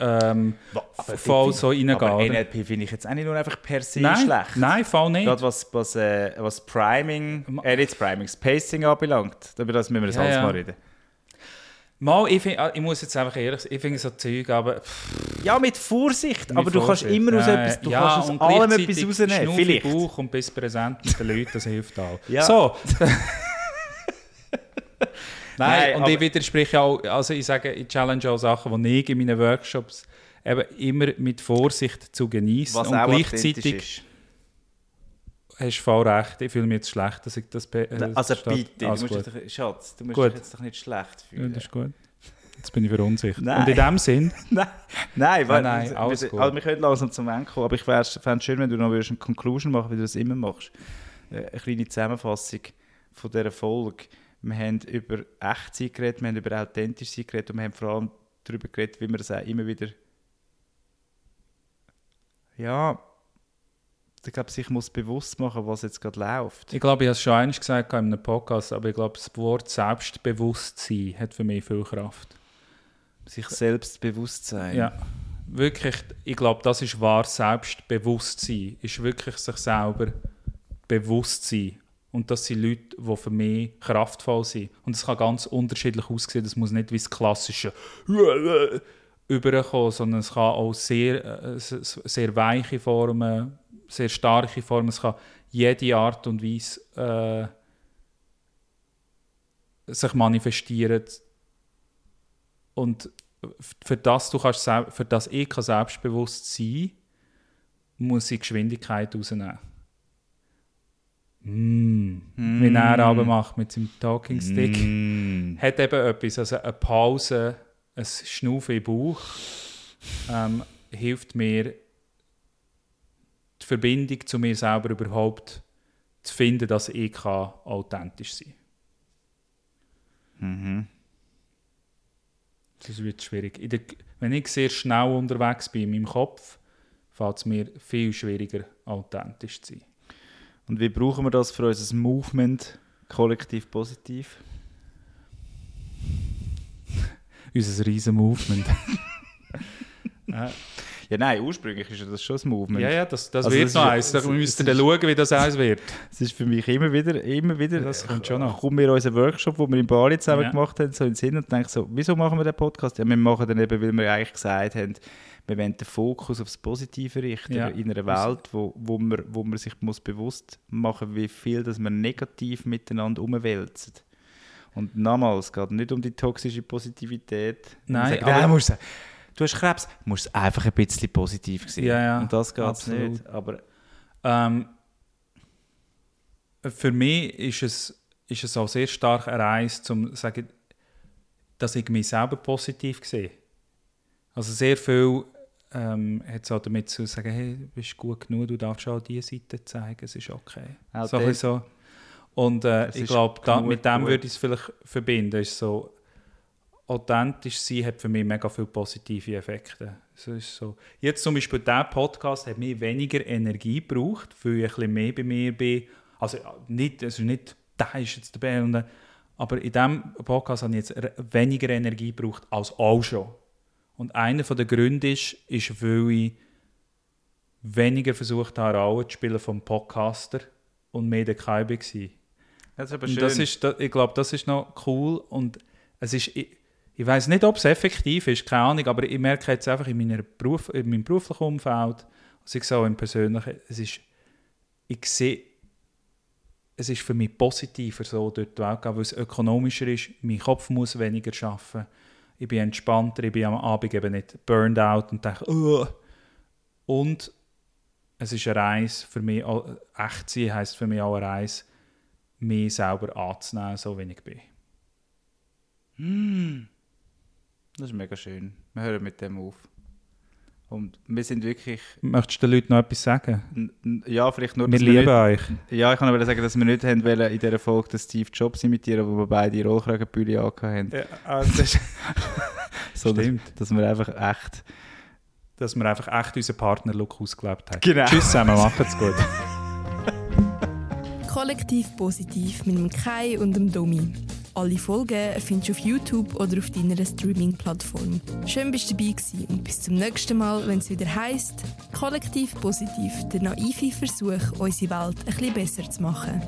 ähm, Aber voll so reingehen. Aber? NLP finde ich jetzt auch nicht nur einfach per se Nein, schlecht. nein, voll nicht. Gerade was, was, äh, was Priming, äh, nicht Priming, das Pacing anbelangt. Über das müssen wir das Ja, alles ja. mal reden. Mal, ich, find, ich muss jetzt einfach ehrlich sein, ich finde so Zeug, aber Ja, mit Vorsicht. Mit aber du kannst Vorsicht. immer aus, Ja, etwas, du ja, kannst aus allem etwas rausnehmen. Vielleicht. Bauch und bist präsent mit den Leuten, das hilft auch. Ja. So. Nein, Nein, und ich widerspreche auch, also ich sage, ich challenge auch Sachen, die ich in meinen Workshops eben immer mit Vorsicht zu genießen und gleichzeitig. Hast du voll recht, ich fühle mich jetzt schlecht, dass ich das be- äh, Also statt- bitte, du Alles musst gut. dich, Schatz, du musst Gut. dich jetzt doch nicht schlecht Ja, fühlen. das ist gut. Jetzt bin ich verunsichert. Nein. Und in dem Sinn, nein, nein, weil, nein, alles wir, gut. also wir können langsam zum Ende kommen, aber ich fände es schön, wenn du noch würdest eine Conclusion machen wie du das immer machst. Äh, Eine kleine Zusammenfassung von dieser Folge. Wir haben über Echtsein geredet, wir haben über Authentischsein geredet und wir haben vor allem darüber geredet, wie man das auch immer wieder ja, ich glaube, sich muss bewusst machen, was jetzt gerade läuft. ich glaube, ich habe es schon einmal gesagt in einem Podcast, aber ich glaube, das Wort Selbstbewusstsein hat für mich viel Kraft. Sich selbst bewusst sein. Ja, wirklich, ich glaube, das ist wahr Selbstbewusstsein. Ist wirklich sich selber bewusst sein. Und das sind Leute, die für mich kraftvoll sind. Und es kann ganz unterschiedlich aussehen. Das muss nicht wie das klassische überkommen, sondern es kann auch sehr, äh, sehr weiche Formen, sehr starke Formen. Es kann jede Art und Weise äh, sich manifestieren. Und für das, du kannst, für das ich kann selbstbewusst sein muss ich Geschwindigkeit rausnehmen. Mm. Wie er aber macht mit seinem Talking Stick. Mm. Hat eben etwas, also eine Pause, ein Schnaufen im Bauch ähm, hilft mir, Verbindung zu mir selber überhaupt zu finden, dass ich kann authentisch sein Mhm. Das wird schwierig. Der, wenn ich sehr schnell unterwegs bin in meinem Kopf, fällt es mir viel schwieriger, authentisch zu sein. Und wie brauchen wir das für unser Movement kollektiv positiv? Unser riesen Movement. ja, Ja, nein, ursprünglich ist ja das schon das Movement. ja, ja, das, das Also wird das noch eins. Ihr das dann schauen, wie das eins wird. Es ist für mich immer wieder, immer wieder, Das kommt schon noch. kommt mir unser Workshop, wo wir in Bali zusammen Ja. gemacht haben, so in den Sinn und denke so, wieso machen wir den Podcast? Ja, wir machen den eben, weil wir eigentlich gesagt haben, wir wollen den Fokus aufs Positive richten, Ja. in einer Welt, wo, wo, man, wo man sich muss bewusst machen wie viel dass man negativ miteinander umwälzt. Und nochmals, es geht nicht um die toxische Positivität. Nein, Sagen, aber- «Nein, musst du- du hast Krebs, musst es einfach ein bisschen positiv sehen. Ja, ja, Und das geht nicht. Aber Ähm, für mich ist es, ist es auch sehr stark eine Reise, zum zu sagen, dass ich mich selber positiv sehe. Also sehr viel ähm, hat es auch damit zu sagen, hey, du bist gut genug, du darfst auch diese Seite zeigen, es ist okay. Auch so. Und äh, ich glaube, mit dem gut. würde ich es vielleicht verbinden. Ist so, authentisch sein hat für mich mega viele positive Effekte. So ist so. Jetzt zum Beispiel dieser Podcast hat mir weniger Energie gebraucht, weil ich ein bisschen mehr bei mir bin. Also nicht, also nicht der ist jetzt dabei, und, aber in diesem Podcast habe ich jetzt weniger Energie gebraucht als auch schon. Und einer der Gründe ist, ist, weil ich weniger versucht habe, eine Rolle zu spielen vom Podcaster und mehr der KI war. das ist aber schön. das ist, ich glaube, das ist noch cool und es ist, ich, ich weiß nicht, ob es effektiv ist, keine Ahnung, aber ich merke jetzt einfach in, meiner Beruf, in meinem beruflichen Umfeld, also ich auch im persönlichen, es ist, ich sehe, es ist für mich positiver, so dort die Welt zu gehen, weil es ökonomischer ist, mein Kopf muss weniger arbeiten, ich bin entspannter, ich bin am Abend eben nicht burned out und denke, «Ugh». und es ist eine Reise für mich, auch- echt sein heisst für mich auch eine Reise, mich selber anzunehmen, so wie ich bin. Das ist mega schön. Wir hören mit dem auf. Und wir sind wirklich, Möchtest du den Leuten noch etwas sagen? ja, vielleicht nur, Wir dass wir lieben nicht, euch. ja, ich kann aber sagen, dass wir nicht haben wollen, in dieser Folge den Steve Jobs imitieren, wo wir beide Rollkragenbülle angehabt haben. Ja, also das ist, Sondern, Stimmt. dass wir einfach echt... dass wir einfach echt unseren Partner-Look ausgelebt haben. Genau. Tschüss zusammen, macht's gut. Kollektiv positiv mit dem Kai und dem Domi. Alle Folgen findest du auf YouTube oder auf deiner Streaming-Plattform. Schön bist du dabei gewesen und bis zum nächsten Mal, wenn es wieder heisst Kollektiv positiv, der naive Versuch, unsere Welt ein bisschen besser zu machen.